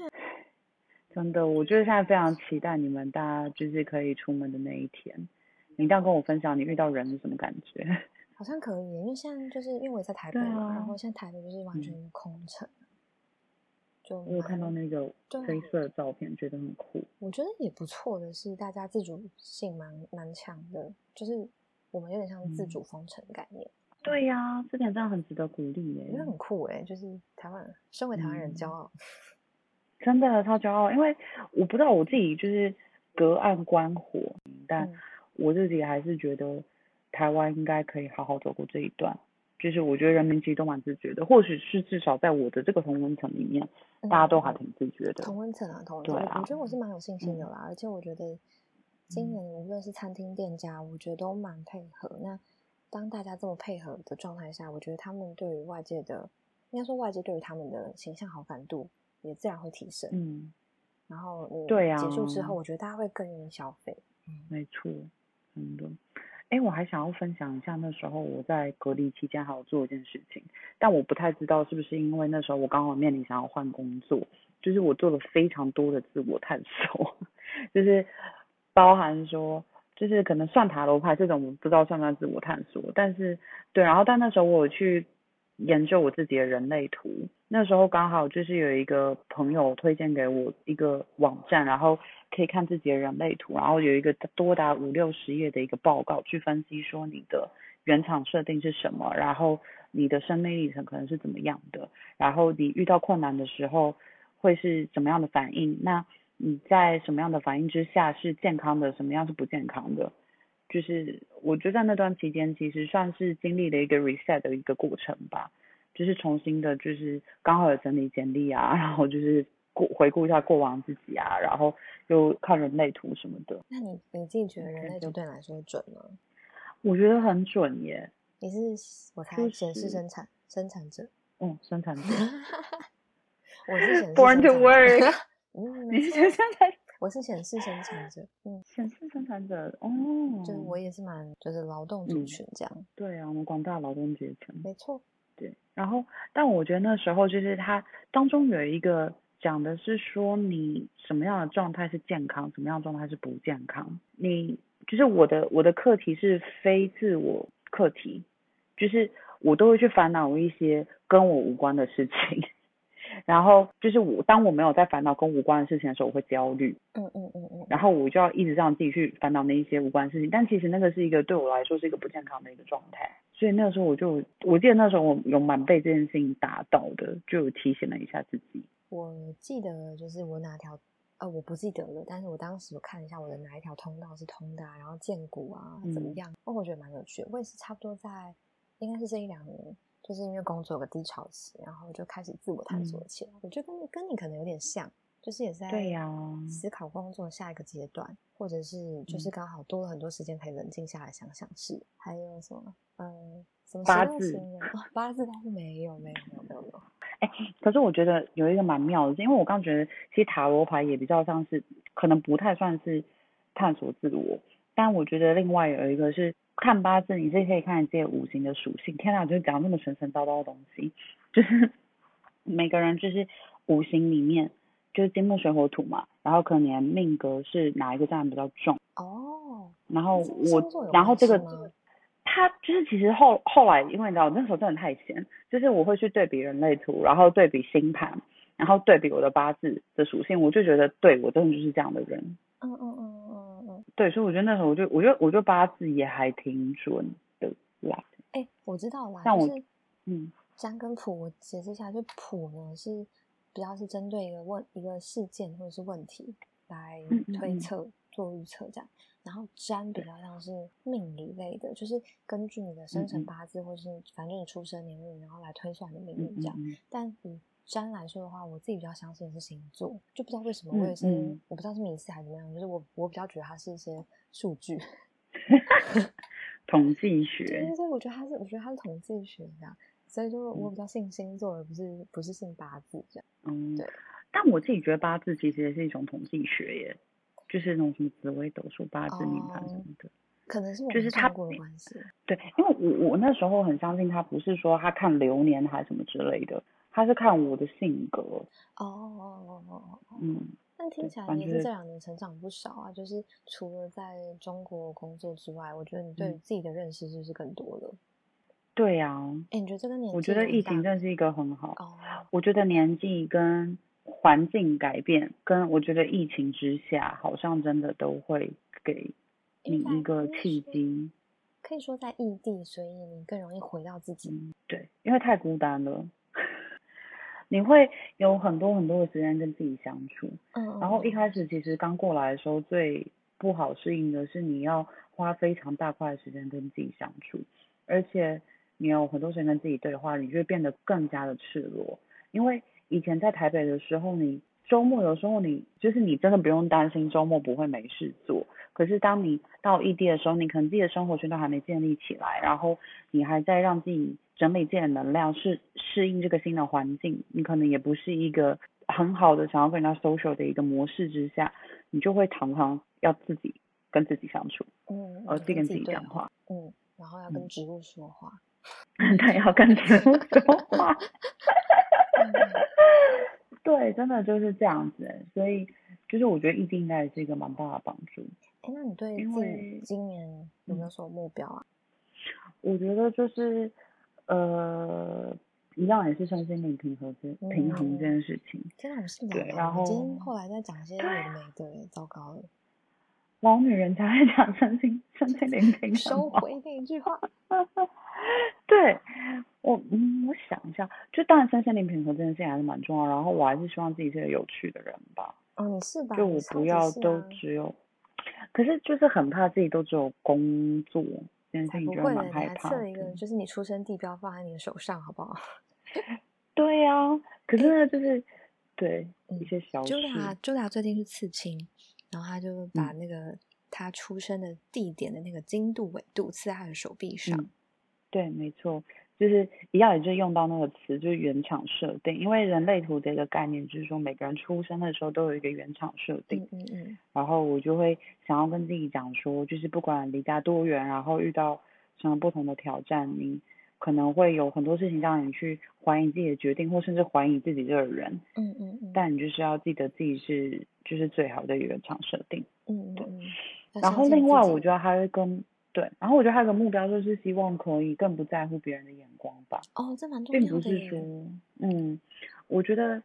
真的，我就是现在非常期待你们大家就是可以出门的那一天，你一定要跟我分享你遇到人是什么感觉。好像可以，因为现在就是因为我在台北嘛，然后现在台北就是完全空城，就我有看到那个黑色的照片，觉得很酷。我觉得也不错的是，大家自主性蛮蛮强的，就是我们有点像自主封城概念。对呀，这点真的很值得鼓励耶，我觉得很酷哎，就是台湾身为台湾人骄傲，真的超骄傲，因为我不知道我自己就是隔岸观火，但我自己还是觉得。台湾应该可以好好走过这一段，就是我觉得人民其实都蛮自觉的，或许是至少在我的这个同温层里面，大家都还挺自觉的。同温层啊，同温层，我觉得我是蛮有信心的啦。而且我觉得今年无论是餐厅店家，我觉得都蛮配合。那当大家这么配合的状态下，我觉得他们对于外界的，应该说外界对于他们的形象好感度也自然会提升。嗯，然后你对啊，结束之后，我觉得大家会更愿意消费。嗯，没错，很多。哎，我还想要分享一下那时候我在隔离期间还有做一件事情，但我不太知道是不是因为那时候我刚好面临想要换工作，就是我做了非常多的自我探索，就是包含说，就是可能算塔罗牌这种，我不知道算不算自我探索，但是对，然后但那时候我去研究我自己的人类图，那时候刚好就是有一个朋友推荐给我一个网站，然后可以看自己的人类图，然后有一个多达五六十页的一个报告去分析说你的原厂设定是什么，然后你的生命历程可能是怎么样的，然后你遇到困难的时候会是怎么样的反应，那你在什么样的反应之下是健康的，什么样是不健康的？就是我觉得在那段期间，其实算是经历了一个 reset 的一个过程吧，就是重新的，就是刚好有整理简历啊，然后就是过回顾一下过往自己啊，然后又看人类图什么的。那你你自己觉得人类图对你来说准吗？我觉得很准耶。你是我才显示生产生产者，嗯，生产者。我是 Born to work。嗯，你是生产？我是显示生产者，嗯，显示生产者哦，就是我也是蛮就是劳动族群这样，对啊，我们广大劳动阶层，没错，对。然后，但我觉得那时候就是它当中有一个讲的是说你什么样的状态是健康，什么样的状态是不健康。你就是我的我的课题是非自我课题，就是我都会去烦恼一些跟我无关的事情。然后就是我，当我没有在烦恼跟无关的事情的时候，我会焦虑。嗯嗯嗯嗯。然后我就要一直让自己去烦恼那一些无关的事情，但其实那个是一个对我来说是一个不健康的一个状态。所以那个时候我就，我记得那时候我有蛮被这件事情打倒的，就有提醒了一下自己。我记得就是我哪条，呃，我不记得了，但是我当时我看一下我的哪一条通道是通的，然后建股啊怎么样，哦，我觉得蛮有趣的。我也是差不多在，应该是这一两年。就是因为工作有个低潮期，然后就开始自我探索起来。我觉得跟跟你可能有点像，就是也是在思考工作下一个阶段，或者是就是刚好多了很多时间可以冷静下来想想事。还有什么？嗯，什么八字？八字倒是没有，没有，没有，没有，没有。哎，可是我觉得有一个蛮妙的，因为我刚觉得其实塔罗牌也比较像是，可能不太算是探索自我，但我觉得另外有一个是。看八字，你是可以看这些五行的属性。天哪，就讲那么神神叨叨的东西，就是 每个人就是五行里面就是金木水火土嘛，然后可能命格是哪一个占比较重哦。然后我，然后这个他就是其实后后来，因为你知道那时候真的太闲，就是我会去对比人类图，然后对比星盘，然后对比我的八字的属性，我就觉得对我真的就是这样的人。嗯嗯嗯。对，所以我觉得那时候，我就我觉得，我觉得八字也还挺准的啦。哎，我知道啦，像我，嗯，占跟谱，我解释一下，就谱呢是比较是针对一个问一个事件或者是问题来推测做预测这样，然后占比较像是命理类的，就是根据你的生辰八字或是反正你出生年月，然后来推算你的命运这样，但以占来说的话，我自己比较相信是星座，就不知道为什么，我也是我不知道是迷思还是怎么样，就是我我比较觉得它是一些数据，统计学，对对，我觉得它是，我觉得它是统计学这样，所以就我比较信星座，而不是不是信八字这样。嗯，对。但我自己觉得八字其实也是一种统计学耶，就是那种什么紫微斗数、八字命盘什么的，可能是就是他过的关系。对，因为我我那时候很相信他，不是说他看流年还是什么之类的。他是看我的性格哦哦哦哦哦，嗯，但听起来你是这两年成长不少啊，就是除了在中国工作之外，我觉得你对自己的认识就是更多了？对呀，哎，你觉得这个年？我觉得疫情真是一个很好，我觉得年纪跟环境改变，跟我觉得疫情之下，好像真的都会给你一个契机。可以说在异地，所以你更容易回到自己。对，因为太孤单了。你会有很多很多的时间跟自己相处，嗯，然后一开始其实刚过来的时候最不好适应的是你要花非常大块的时间跟自己相处，而且你有很多时间跟自己对话，你就会变得更加的赤裸。因为以前在台北的时候，你周末有时候你就是你真的不用担心周末不会没事做，可是当你到异地的时候，你可能自己的生活圈都还没建立起来，然后你还在让自己。整理自己的能量，适适应这个新的环境，你可能也不是一个很好的想要跟人家 social 的一个模式之下，你就会常常要自己跟自己相处，嗯，而自己跟自己讲话，嗯，然后要跟植物说话，对，要跟植物说话，对，真的就是这样子，所以就是我觉得异地应该也是一个蛮大的帮助。哎，那你对自己今年有没有什么目标啊？我觉得就是。呃，一样也是身心灵平衡这平衡这件事情。天哪，我是对，老然后今天后来在讲一些有的没的，糟糕了，老女人才会讲身心身心灵平 衡嘛收回那一句话。对我，嗯，我想一下，就当然身心灵平衡这件事情还是蛮重要，然后我还是希望自己是个有趣的人吧，哦，你是吧？就我不要都是啊只有，可是就是很怕自己都只有工作这件事情，就才不会呢，蛮害怕的。设一个，就是你出生地标放在你的手上，好不好？对呀、可是呢，就是对嗯一些小事，Julia Julia 最近是刺青，然后他就把嗯那个他出生的地点的那个经度纬度刺在他的手臂上。嗯对，没错，就是一样，也就是用到那个词，就是原厂设定。因为人类图的一个概念就是说，每个人出生的时候都有一个原厂设定。嗯嗯嗯，然后我就会想要跟自己讲说，就是不管离家多远，然后遇到什么不同的挑战，你可能会有很多事情让你去怀疑自己的决定，或甚至怀疑自己这个人。嗯嗯嗯，但你就是要记得自己是就是最好的原厂设定。嗯嗯嗯。然后另外，我觉得还有一个对，然后我觉得还有个目标就是希望可以更不在乎别人的眼光吧。哦，这蛮重并要的并。不是说，嗯，我觉得，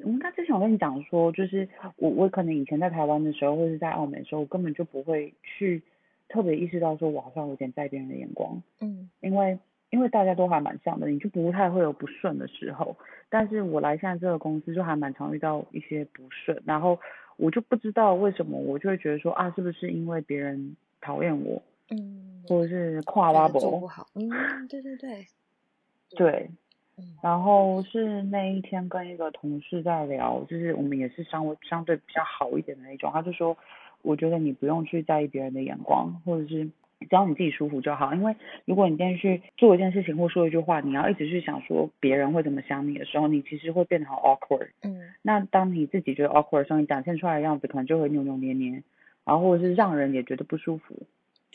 我应该之前我跟你讲说，就是我我可能以前在台湾的时候，或是在澳门的时候，我根本就不会去特别意识到说我好像有点在意别人的眼光，嗯因为因为大家都还蛮像的，你就不太会有不顺的时候。但是我来现在这个公司就还蛮常遇到一些不顺，然后我就不知道为什么，我就会觉得说啊，是不是因为别人讨厌我，嗯，或者是跨挖觉得做不博，好。嗯，对对对。对，嗯然后是那一天跟一个同事在聊，就是我们也是相微相对比较好一点的那种，他就说，我觉得你不用去在意别人的眼光，或者是只要你自己舒服就好，因为如果你今天去做一件事情或说一句话，你要一直去想说别人会怎么想你的时候，你其实会变得很 awkward。嗯那当你自己觉得 awkward 的时候，你展现出来的样子可能就会扭扭捏捏，然后或者是让人也觉得不舒服。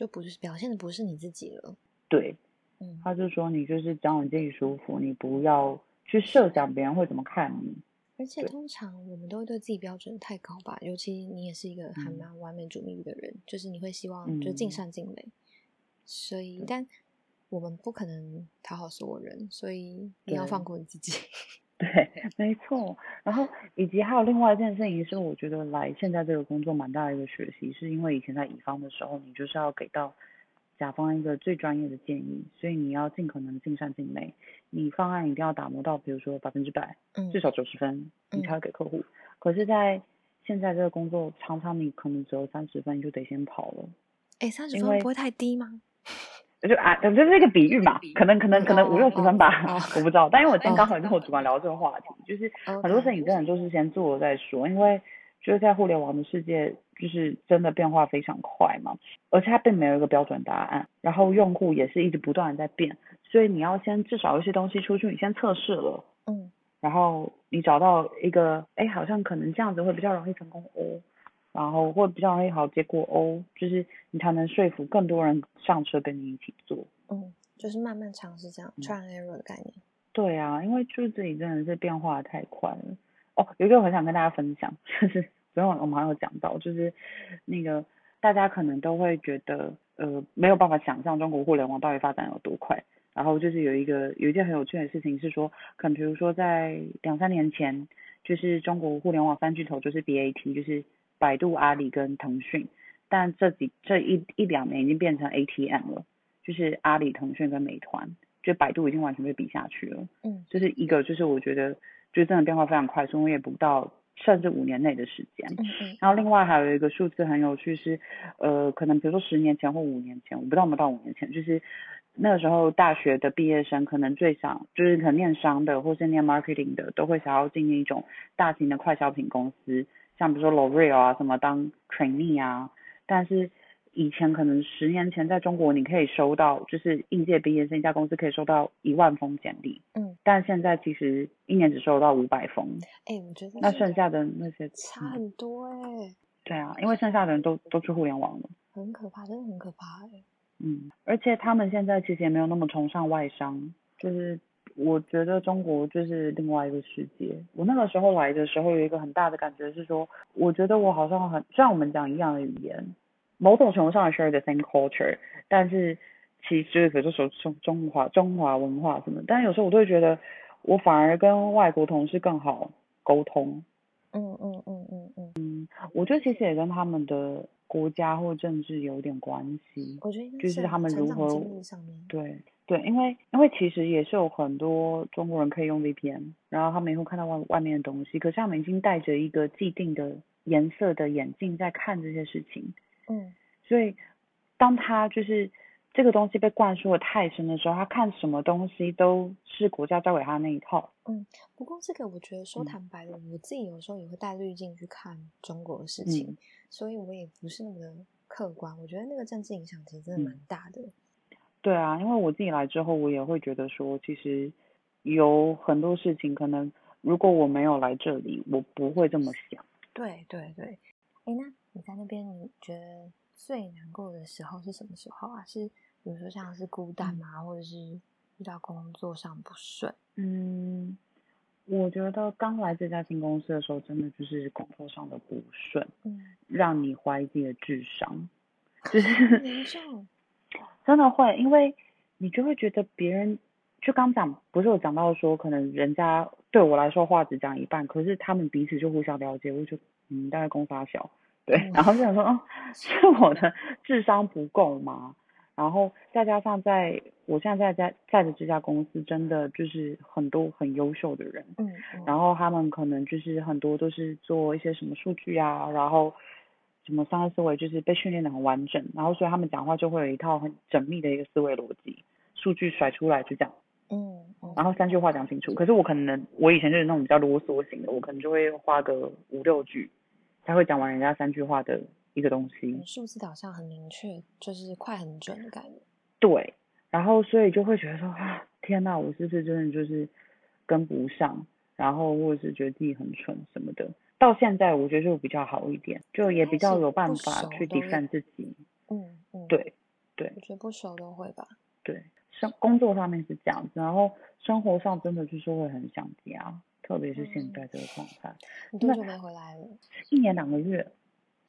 就不是表现的不是你自己了。对，嗯。他就说你就是只要你自己舒服，你不要去设想别人会怎么看你。而且通常我们都会对自己标准太高吧，尤其你也是一个还嗯。蛮完美主义的人，就是你会希望就尽嗯。善尽美，所以但我们不可能讨好所有人，所以你要放过你自己。对，没错。然后以及还有另外一件事情是，我觉得来现在这个工作蛮大的一个学习，是因为以前在乙方的时候，你就是要给到甲方一个最专业的建议，所以你要尽可能尽善尽美，你方案一定要打磨到比如说百分之百，嗯至少九十分，你才会给客户。可是，在现在这个工作，常常你可能只有三十分，你就得先跑了。哎，三十分不会太低吗？就啊，这是一个比喻嘛，可能可能可能五六十分吧，我不知道。但因为我今天哦刚好跟我主管聊这个话题，就是很多事情真的就是先做了再说，因为就是在互联网的世界，就是真的变化非常快嘛，而且它并没有一个标准答案，然后用户也是一直不断的在变，所以你要先至少有一些东西出去，你先测试了，嗯。然后你找到一个，哎，好像可能这样子会比较容易成功哦，然后会比较容易好结果哦，就是你才能说服更多人上车跟你一起做。嗯，就是慢慢尝试这样嗯 try and error 的概念。对啊，因为就是这里真的是变化太快了。哦，有一个我很想跟大家分享，就是 昨天我们好像有讲到，就是那个大家可能都会觉得呃没有办法想象中国互联网到底发展有多快。然后就是有一个有一件很有趣的事情是说，可能比如说在两三年前，就是中国互联网三巨头就是 BAT，就是百度、阿里跟腾讯，但这几这一一两年已经变成 ATM 了，就是阿里、腾讯跟美团，就百度已经完全被比下去了。嗯就是一个就是我觉得就真的变化非常快速，因为也不到甚至五年内的时间。嗯嗯然后另外还有一个数字很有趣是，呃，可能比如说十年前或五年前，我不知道有没有到五年前，就是那个时候大学的毕业生可能最想就是可能念商的或是念 marketing 的，都会想要进一种大型的快消品公司，像比如说 L'Oreal 啊什么当 trainee 啊，但是以前可能十年前在中国，你可以收到就是应届毕业生一家公司可以收到一万封简历，嗯，但现在其实一年只收到五百封，哎，我觉得那剩下的那些差嗯很多哎，对啊，因为剩下的人都都去互联网了。很可怕，真的很可怕哎。嗯，而且他们现在其实也没有那么崇尚外商，就是我觉得中国就是另外一个世界。我那个时候来的时候有一个很大的感觉是说，我觉得我好像很，虽然我们讲一样的语言，某种程度上 share the same culture，但是其实比如说说中中华中华文化什么，但有时候我都会觉得，我反而跟外国同事更好沟通。嗯嗯嗯嗯嗯，我觉得其实也跟他们的国家或政治有点关系。我觉得就是他们如何对对，因为因为其实也是有很多中国人可以用 VPN，然后他们也会看到外外面的东西，可是他们已经戴着一个既定的颜色的眼镜在看这些事情，嗯所以当他就是这个东西被灌输的太深的时候，他看什么东西都是国家教给他那一套。嗯。不过这个我觉得说嗯坦白的，我自己有时候也会带滤镜去看中国的事情，嗯所以我也不是那么的客观。我觉得那个政治影响其实真的蛮嗯大的。对啊，因为我自己来之后，我也会觉得说，其实有很多事情可能如果我没有来这里，我不会这么想。对对对，哎，那你在那边你觉得最难过的时候是什么时候啊？是比如说像是孤单吗，或者是遇到工作上不顺？嗯，我觉得刚来这家新公司的时候，真的就是工作上的不顺，嗯，让你怀疑自己的智商，就是。真的会，因为你就会觉得别人，就刚讲不是有讲到说，可能人家对我来说话只讲一半，可是他们彼此就互相了解，我就嗯大概公发小，对，嗯然后就想说，哦，是我的智商不够吗？然后再加上在我现在在在在的这家公司，真的就是很多很优秀的人，嗯嗯然后他们可能就是很多都是做一些什么数据啊，然后什么商业思维就是被训练的很完整，然后所以他们讲话就会有一套很缜密的一个思维逻辑，数据甩出来就这样，嗯嗯，然后三句话讲清楚。可是我可能我以前就是那种比较啰嗦型的，我可能就会花个五六句才会讲完人家三句话的一个东西。嗯数字导向很明确，就是快很准的感觉。对，然后所以就会觉得说啊，天呐，我是不是真的就是跟不上，然后或者是觉得自己很蠢什么的。到现在我觉得就比较好一点，就也比较有办法去 defend 自己。嗯嗯，，对对我觉得不熟都会吧。对，生工作上面是这样子，然后生活上真的就是会很想家，特别是现在这个状态，你多久没回来了？一年两个月。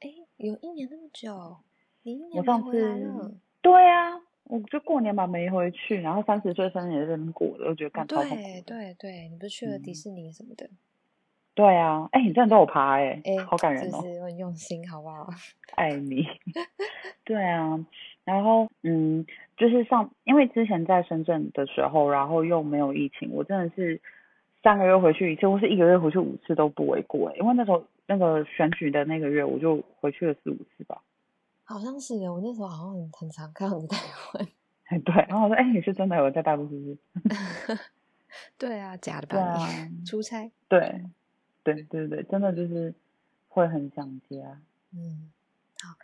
哎，有一年那么久，你一我年没上回来次了。对啊，我就过年吧没回去，然后三十岁生日也在那边过的，我觉得干超痛苦对对对，你不是去了迪嗯士尼什么的？对啊，哎，你真的都有爬哎、哎，好感人哦。就是我很用心，好不好？爱你。对啊，然后嗯，就是上，因为之前在深圳的时候，然后又没有疫情，我真的是三个月回去一次，或是一个月回去五次都不为过欸因为那时候那个选举的那个月，我就回去了四五次吧。好像是的，我那时候好像很很常看到你在台湾。哎，对，然后我说，哎，你是真的有在大陆是不是？对啊，假的对吧？啊，出差？对，对对对，真的就是会很想家。嗯，好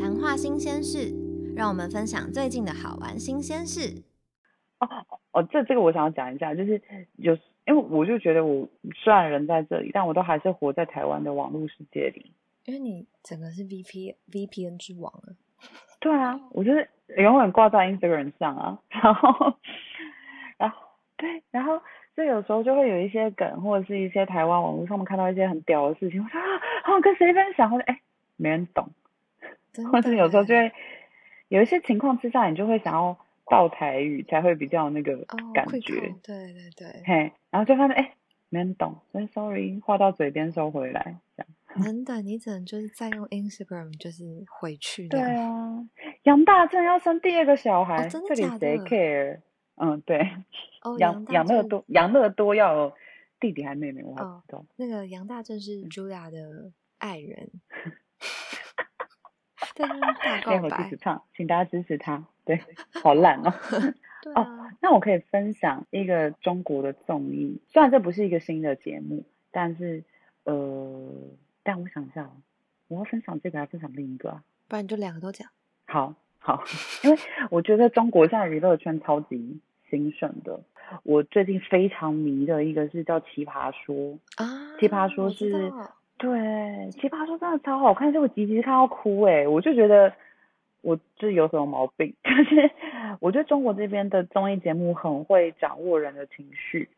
谈话新鲜事，让我们分享最近的好玩新鲜事。哦哦，这这个我想要讲一下，就是有，因为我就觉得我虽然人在这里，但我都还是活在台湾的网络世界里。因为你整个是 VP VPN 之王啊。对啊，我就是永远挂在 Instagram 上啊，然后，然后对，然后就有时候就会有一些梗或者是一些台湾网络上面看到一些很屌的事情，我说啊，好想跟谁分享，或者哎没人懂，真或者有时候就会有一些情况之下，你就会想要报台语才会比较有那个哦，感会觉，扣对对对，嘿，然后就发现哎没人懂，所以 sorry 话到嘴边收回来，这样。真的，你只能就是再用 Instagram 就是回去对。啊，杨大正要生第二个小孩，哦真的这里假谁的 care？嗯，对，哦，杨杨乐多，杨乐多要有弟弟还妹妹，我不知道。那个杨大正是 Julia 的爱人，在那边大 告白烈火支持。唱，请大家支持他。对，好烂哦。哦那我可以分享一个中国的综艺，虽然这不是一个新的节目，但是呃，但我想一下哦，我要分享这个还是分享另一个啊？不然你就两个都讲。好好，因为我觉得中国现在娱乐圈超级兴盛的。我最近非常迷的一个是叫《奇葩说》，啊，奇葩说是道对，《奇葩说》真的超好看，是我集集看到哭诶，我就觉得我这有什么毛病？就是我觉得中国这边的综艺节目很会掌握人的情绪，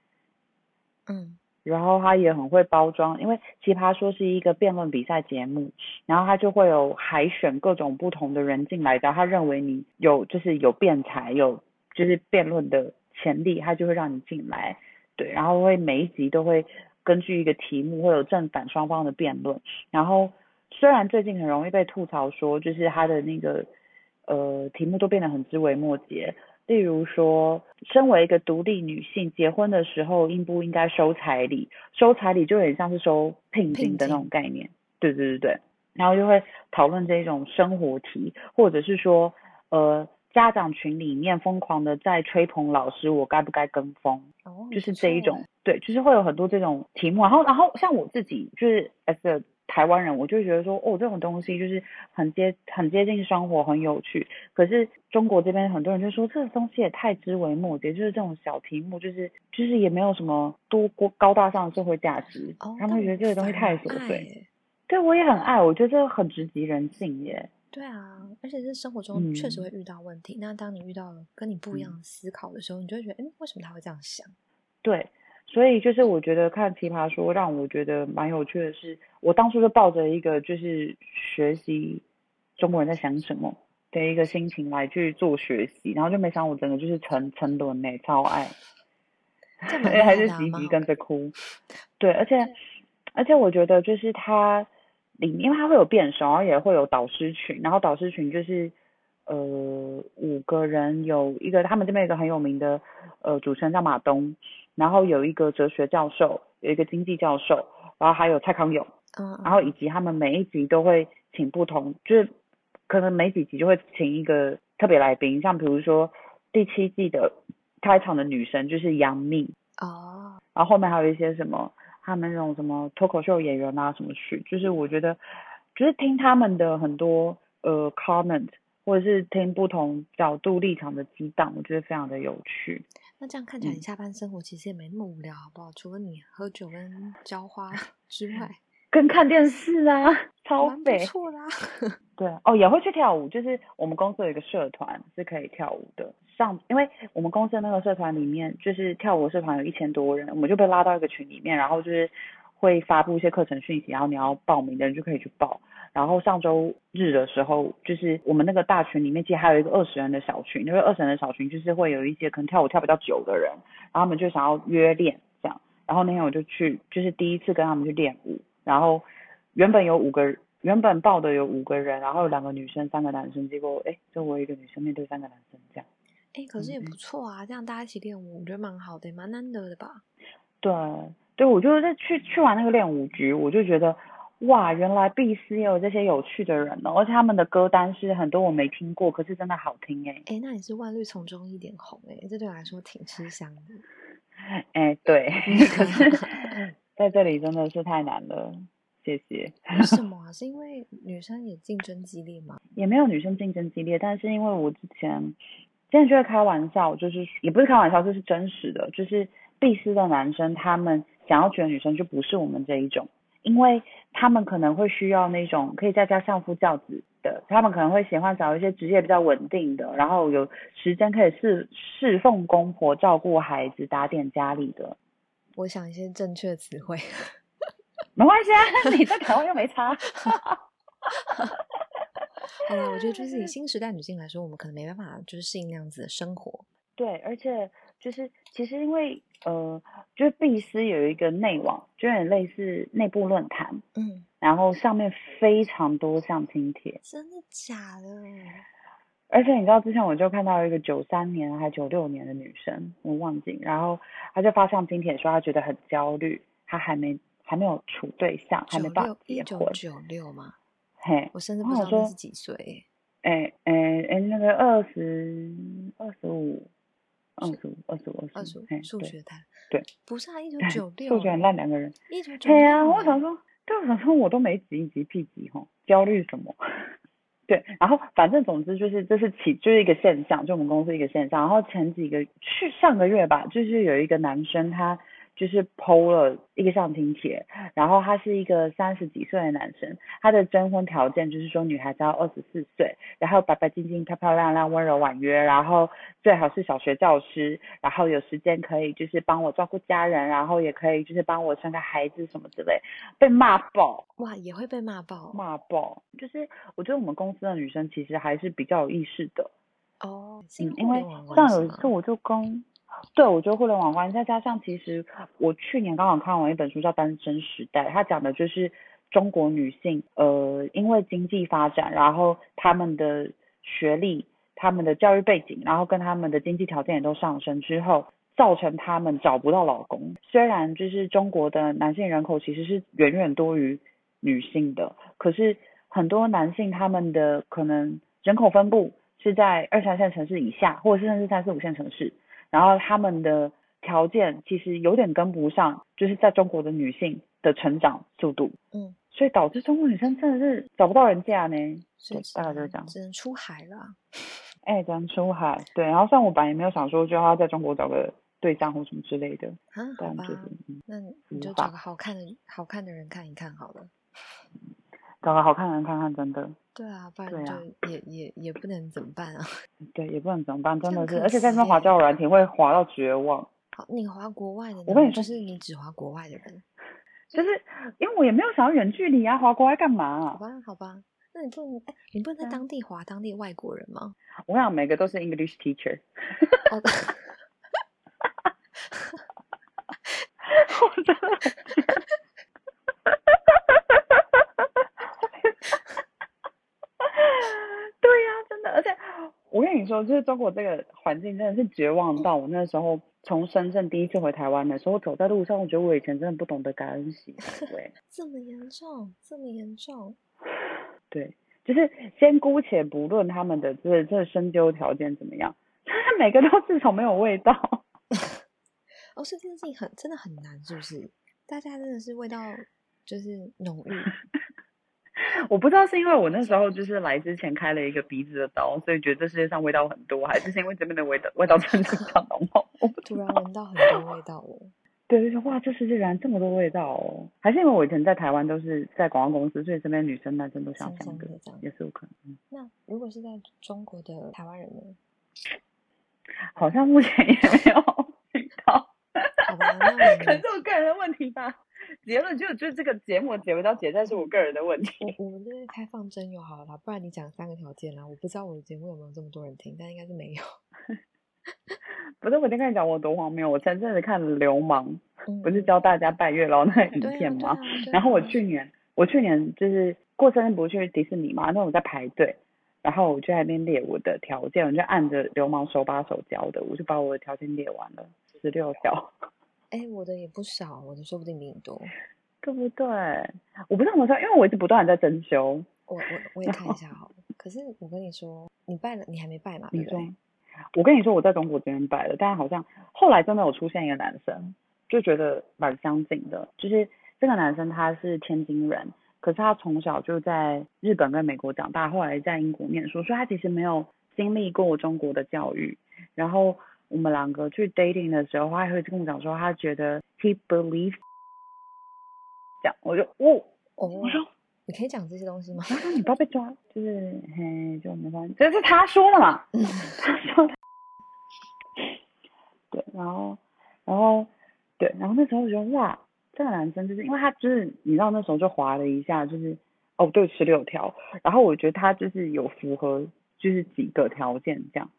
嗯，然后他也很会包装，因为奇葩说是一个辩论比赛节目，然后他就会有海选各种不同的人进来，然后他认为你有就是有辩才，有就是辩论的潜力，他就会让你进来，对，然后会每一集都会根据一个题目会有正反双方的辩论，然后虽然最近很容易被吐槽说，就是他的那个呃题目都变得很枝微末节。例如说，身为一个独立女性，结婚的时候应不应该收彩礼？收彩礼就有点像是收聘金的那种概念。对对对对，然后就会讨论这种生活题，或者是说，呃，家长群里面疯狂的在吹捧老师，我该不该跟风？哦，就是这一种，对，就是会有很多这种题目。然后，然后像我自己就是 as a 台湾人，我就觉得说，哦，这种东西就是很接很接近生活，很有趣。可是中国这边很多人就说，这个东西也太枝微末节，就是这种小题目，就是就是也没有什么多高高大上的社会价值，哦他们会觉得这个东西太琐碎。对，我也很爱，我觉得这个很直击人性耶。对啊，而且是生活中确实会遇到问题。那当你遇到跟你不一样的思考的时候，你就会觉得，哎，为什么他会这样想？对。所以就是我觉得看奇葩说让我觉得蛮有趣的是，我当初就抱着一个就是学习中国人在想什么的一个心情来去做学习，然后就没想我整个就是沉沉沦呢，超爱，还是急急跟着哭。对，而且而且我觉得就是他里面，因为他会有辩手，然后也会有导师群，然后导师群就是呃五个人，有一个他们这边有一个很有名的呃主持人叫马东。然后有一个哲学教授，有一个经济教授，然后还有蔡康永，嗯，然后以及他们每一集都会请不同，就是可能每几集就会请一个特别来宾，像比如说第七季的开场的女神就是杨幂，哦，然后后面还有一些什么他们那种什么脱口秀演员啊什么去，就是我觉得就是听他们的很多呃 comment。或者是听不同角度立场的激荡，我觉得非常的有趣。那这样看起来，你下班生活其实也没那么无聊，好不好？除了你喝酒跟浇花之外，跟看电视啊，超不错啦。对哦，也会去跳舞，就是我们公司有一个社团是可以跳舞的。上，因为我们公司的那个社团里面，就是跳舞社团有一千多人，我们就被拉到一个群里面，然后就是会发布一些课程讯息，然后你要报名的人就可以去报。然后上周日的时候，就是我们那个大群里面，其实还有一个二十人的小群，因为二十人的小群就是会有一些可能跳舞跳比较久的人，然后他们就想要约练这样。然后那天我就去，就是第一次跟他们去练舞。然后原本有五个，原本报的有五个人，然后有两个女生，三个男生，结果哎，就我一个女生面对三个男生这样。哎，可是也不错啊，这样大家一起练舞，我觉得蛮好的，蛮难得的吧？对，对，我就是在去去完那个练舞局，我就觉得。哇，原来 B 斯也有这些有趣的人哦，而且他们的歌单是很多我没听过，可是真的好听哎。哎，那你是万绿丛中一点红哎，这对我来说挺吃香的。哎，对，可是在这里真的是太难了，谢谢。为什么？是因为女生也竞争激烈吗？也没有女生竞争激烈，但是因为我之前现在就会开玩笑，就是也不是开玩笑，这是真实的，就是 B 斯的男生他们想要娶的女生就不是我们这一种。因为他们可能会需要那种可以在家相夫教子的，他们可能会喜欢找一些职业比较稳定的，然后有时间可以侍侍奉公婆、照顾孩子、打点家里的。我想一些正确词汇，没关系啊，你在台湾又没差。好了，我觉得就是以新时代女性来说，我们可能没办法就是适应那样子的生活。对，而且。就是其实因为呃，就是必思有一个内网，就有点类似内部论坛，嗯，然后上面非常多相亲帖，真的假的？而且你知道之前我就看到一个九三年还九六年的女生，我忘记，然后她就发相亲帖说她觉得很焦虑，她还没还没有处对象，还没办法结婚。九六吗？嘿，我甚至不知道她是几岁。哎哎哎，那个二十二十五。二十五，二十五，二十五，数学太对，不是啊，一九九六，数学很烂，两个人，一九九六，对啊，我想说，对，我想说，我都没几级屁几吼，焦虑什么？对，然后反正总之就是这是起就是一个现象，就我们公司一个现象。然后前几个去上个月吧，就是有一个男生他就是 PO 了一个上庭帖，然后他是一个三十几岁的男生，他的征婚条件就是说女孩子要二十四岁，然后白白净净、漂漂亮亮、温柔婉约，然后最好是小学教师，然后有时间可以就是帮我照顾家人，然后也可以就是帮我生个孩子什么之类，被骂爆。哇，也会被骂爆骂爆，就是我觉得我们公司的女生其实还是比较有意识的，哦。嗯，因为像有一次我就跟，对我觉得互联网关系，再加上其实我去年刚好看完一本书叫《单身时代》，它讲的就是中国女性，呃，因为经济发展，然后她们的学历、她们的教育背景，然后跟她们的经济条件也都上升之后。造成她们找不到老公。虽然就是中国的男性人口其实是远远多于女性的，可是很多男性他们的可能人口分布是在二三线城市以下，或者是甚至三四五线城市，然后他们的条件其实有点跟不上，就是在中国的女性的成长速度。嗯，所以导致中国女生真的是找不到人嫁呢。对，大概就是这样。只能出海了。哎，只能出海。对，然后像我本来也没有想说就要在中国找个。对象或什么之类的，啊，好吧，那你就找个好看的好看的人看一看好了。找个好看的人看看，真的。对啊，不然就也也也不能怎么办啊。对，也不能怎么办，真的是，而且在那边滑交友软体会滑到绝望。好，你滑国外的，我跟你说，是你只滑国外的人，就是因为我也没有想要远距离啊，滑国外干嘛？好吧，好吧，那你不能，哎，你不能在当地滑当地外国人吗？我想每个都是 English teacher。我真的，对呀，真的，而且我跟你说，就是中国这个环境真的是绝望到我那时候从深圳第一次回台湾的时候，走在路上，我觉得我以前真的不懂得感恩惜对，这么严重，这么严重，对，就是先姑且不论他们的这这深究条件怎么样，他每个都至少没有味道。哦，所以这件事情很真的很难，是不是？大家真的是味道就是浓郁。我不知道是因为我那时候就是来之前开了一个鼻子的刀，所以觉得这世界上味道很多，还是是因为这边的味道味道真的非常浓厚？突然闻到很多味道哦。对，就是哇，这世界然这么多味道哦！还是因为我以前在台湾都是在广告公司，所以这边女生男生都香香的，也是有可能。那如果是在中国的台湾人呢？好像目前也没有 遇到。好吧，那可能是我个人的问题吧。结论就就这个节目结不到结，但是我个人的问题。我我们这是开放真友好了，不然你讲三个条件啦。我不知道我的节目有没有这么多人听，但应该是没有。不是，我先跟你讲我多荒谬。我前阵子看《流氓》，不是教大家拜月老那个影片吗？然后我去年，我去年就是过生日不是去迪士尼嘛？那我在排队，然后我就在那边列我的条件，我就按着流氓手把手教的，我就把我的条件列完了，十六条。哎，我的也不少，我的说不定比你多，对不对？我不知道怎么说，因为我一直不断的在增修。我我我也看一下哈。可是我跟你说，你拜了，你还没拜嘛？你说，我跟你说，我在中国这边拜了，但是好像后来真的有出现一个男生，就觉得蛮相近的。就是这个男生他是天津人，可是他从小就在日本跟美国长大，后来在英国念书，所以他其实没有经历过中国的教育，然后。我们两个去 dating 的时候，他还会跟我讲说，他觉得 he believes，这样我就哦，我说你可以讲这些东西吗？他说你不要被抓，就是嘿就没关系，这是他说的嘛，他说，对，然后然后对，然后那时候我觉得哇，这个男生就是因为他就是你知道那时候就划了一下，就是哦对十六条，然后我觉得他就是有符合就是几个条件这样。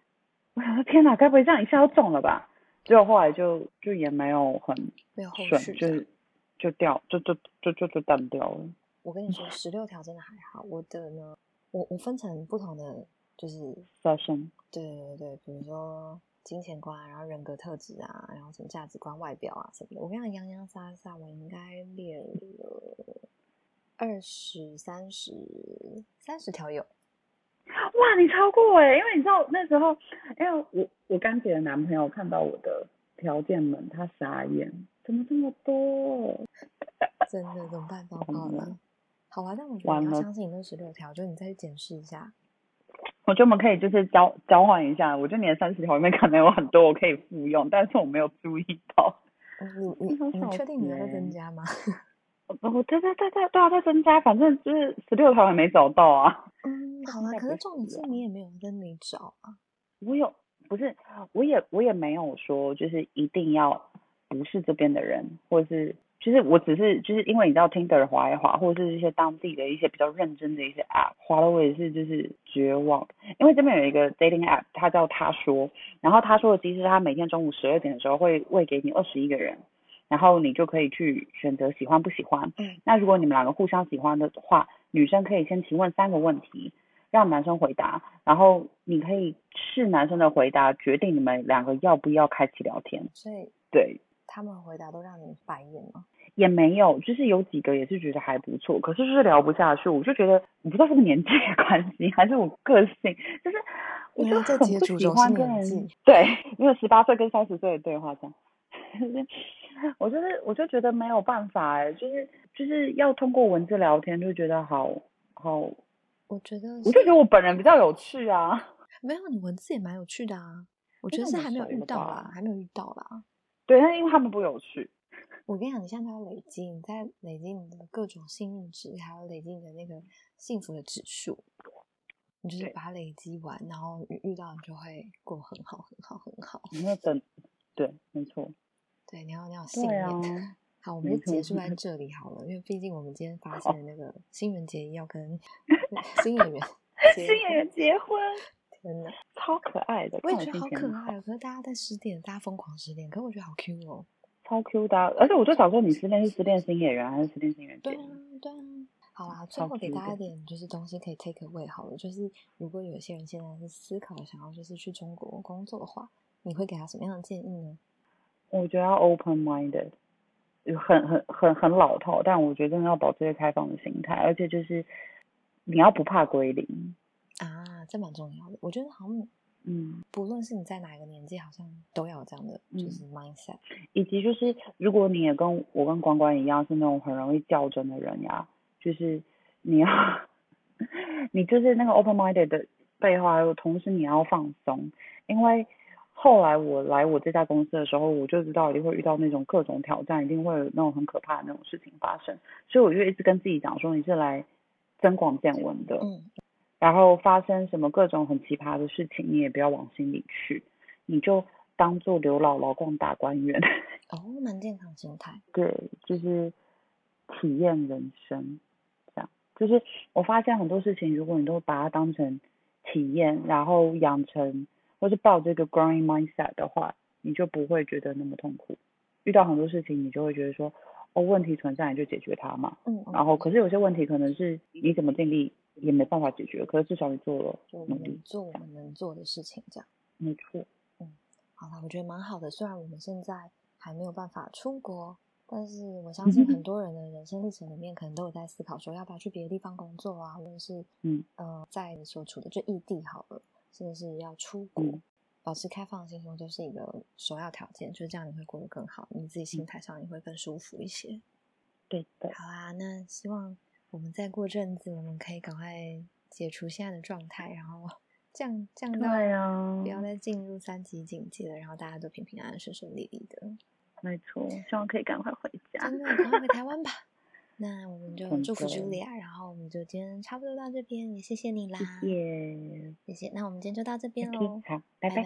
我想说天哪，该不会这样一下就中了吧？结果后来就就也没有很顺，就是就掉，就就就就就淡掉了。我跟你说，十六条真的还好。我的呢，我我分成不同的就是 session。对对对，比如说金钱观，然后人格特质啊，然后什么价值观、外表啊什么的。我跟你讲，洋洋洒洒，我应该列了二十三十三十条有。哇，你超过哎！因为你知道那时候，因为我我干姐的男朋友看到我的条件们，他傻眼，怎么这么多？真的怎么办？糟糕了！好啊，但我觉得你要相信你那十六条，就你再去检视一下。我觉得我们可以就是交交换一下，我觉得你的三十条里面可能有很多我可以复用，但是我没有注意到。你你你确定你要再增加吗？我 对对对对对啊，在增加，反正就是十六条也没找到啊。嗯，好了，可是重点是你也没有跟你找啊。我有，不是，我也我也没有说就是一定要不是这边的人，或者是。就是我只是就是因为你知道 Tinder 滑一滑，或者是一些当地的一些比较认真的一些 App 滑了，我也是就是绝望。因为这边有一个 dating App，它叫他说，然后他说的其实他每天中午十二点的时候会喂给你二十一个人，然后你就可以去选择喜欢不喜欢。嗯。那如果你们两个互相喜欢的话，女生可以先提问三个问题，让男生回答，然后你可以试男生的回答，决定你们两个要不要开启聊天。所以对。他们回答都让你白眼吗？也没有，就是有几个也是觉得还不错，可是就是聊不下去。我就觉得，我不知道是个年纪的关系，还是我个性，就是我就很不喜欢跟人对，因为十八岁跟三十岁的对话这样，我就是我就觉得没有办法哎，就是就是要通过文字聊天，就觉得好好。我觉得我就觉得我本人比较有趣啊。没有，你文字也蛮有趣的啊。我觉得是还没有遇到啦，还没有遇到啦。对，那因为他们不有趣。我跟你讲，你现在要累积，你在累积你的各种幸运值，还有累积你的那个幸福的指数。你就是把它累积完，然后遇到你就会过很好，很好，很好。你要等，对，没错。对，你要你要信念。好，我们就结束在这里好了，因为毕竟我们今天发现那个新人结衣要跟新演员 新演员结婚。真的超可爱的，我也觉得好可爱。可是大家在失恋，大家疯狂失恋，可是我觉得好 Q 哦，超 Q 的。而且我就想说，你失恋是失恋新演员还是失恋新人？对啊，对啊。好啦，最后给大家一点就是东西可以 take away 好了。就是如果有些人现在是思考想要就是去中国工作的话，你会给他什么样的建议呢？我觉得要 open minded，很很很很老套，但我觉得真的要保持一个开放的心态，而且就是你要不怕归零。啊，这蛮重要的。我觉得好像，嗯，不论是你在哪一个年纪，好像都要有这样的就是 mindset。以及就是，如果你也跟我跟关关一样是那种很容易较真的人呀，就是你要，你就是那个 open minded 的背后，还有同时你要放松。因为后来我来我这家公司的时候，我就知道一定会遇到那种各种挑战，一定会有那种很可怕的那种事情发生。所以我就一直跟自己讲说，你是来增广见闻的。嗯。然后发生什么各种很奇葩的事情，你也不要往心里去，你就当做刘姥姥逛大观园。哦，蛮健康心态。对，就是体验人生，这样。就是我发现很多事情，如果你都把它当成体验，然后养成或是抱这个 growing mindset 的话，你就不会觉得那么痛苦。遇到很多事情，你就会觉得说，哦，问题存在，你就解决它嘛。嗯。然后，可是有些问题可能是你怎么尽力。也没办法解决，可是至少你做了，就我们做我们能做的事情，这样。没错，嗯，好了，我觉得蛮好的。虽然我们现在还没有办法出国，但是我相信很 多人的人生历程里面，可能都有在思考说要不要去别的地方工作啊，或者是嗯呃，在你所处的就异地好了，甚至是要出国，保持开放的心胸就是一个首要条件，就是这样你会过得更好，你自己心态上也会更舒服一些。对对，好啦，那希望。我们再过阵子，我们可以赶快解除现在的状态，然后 降降到不要再进入三级警戒了，然后大家都平平安安、顺顺利利的。没错，希望可以赶快回家，真的赶快回台湾吧。那我们就祝福 Julia，然后我们就今天差不多到这边，也谢谢你啦，谢谢，谢谢。那我们今天就到这边喽，好，拜拜。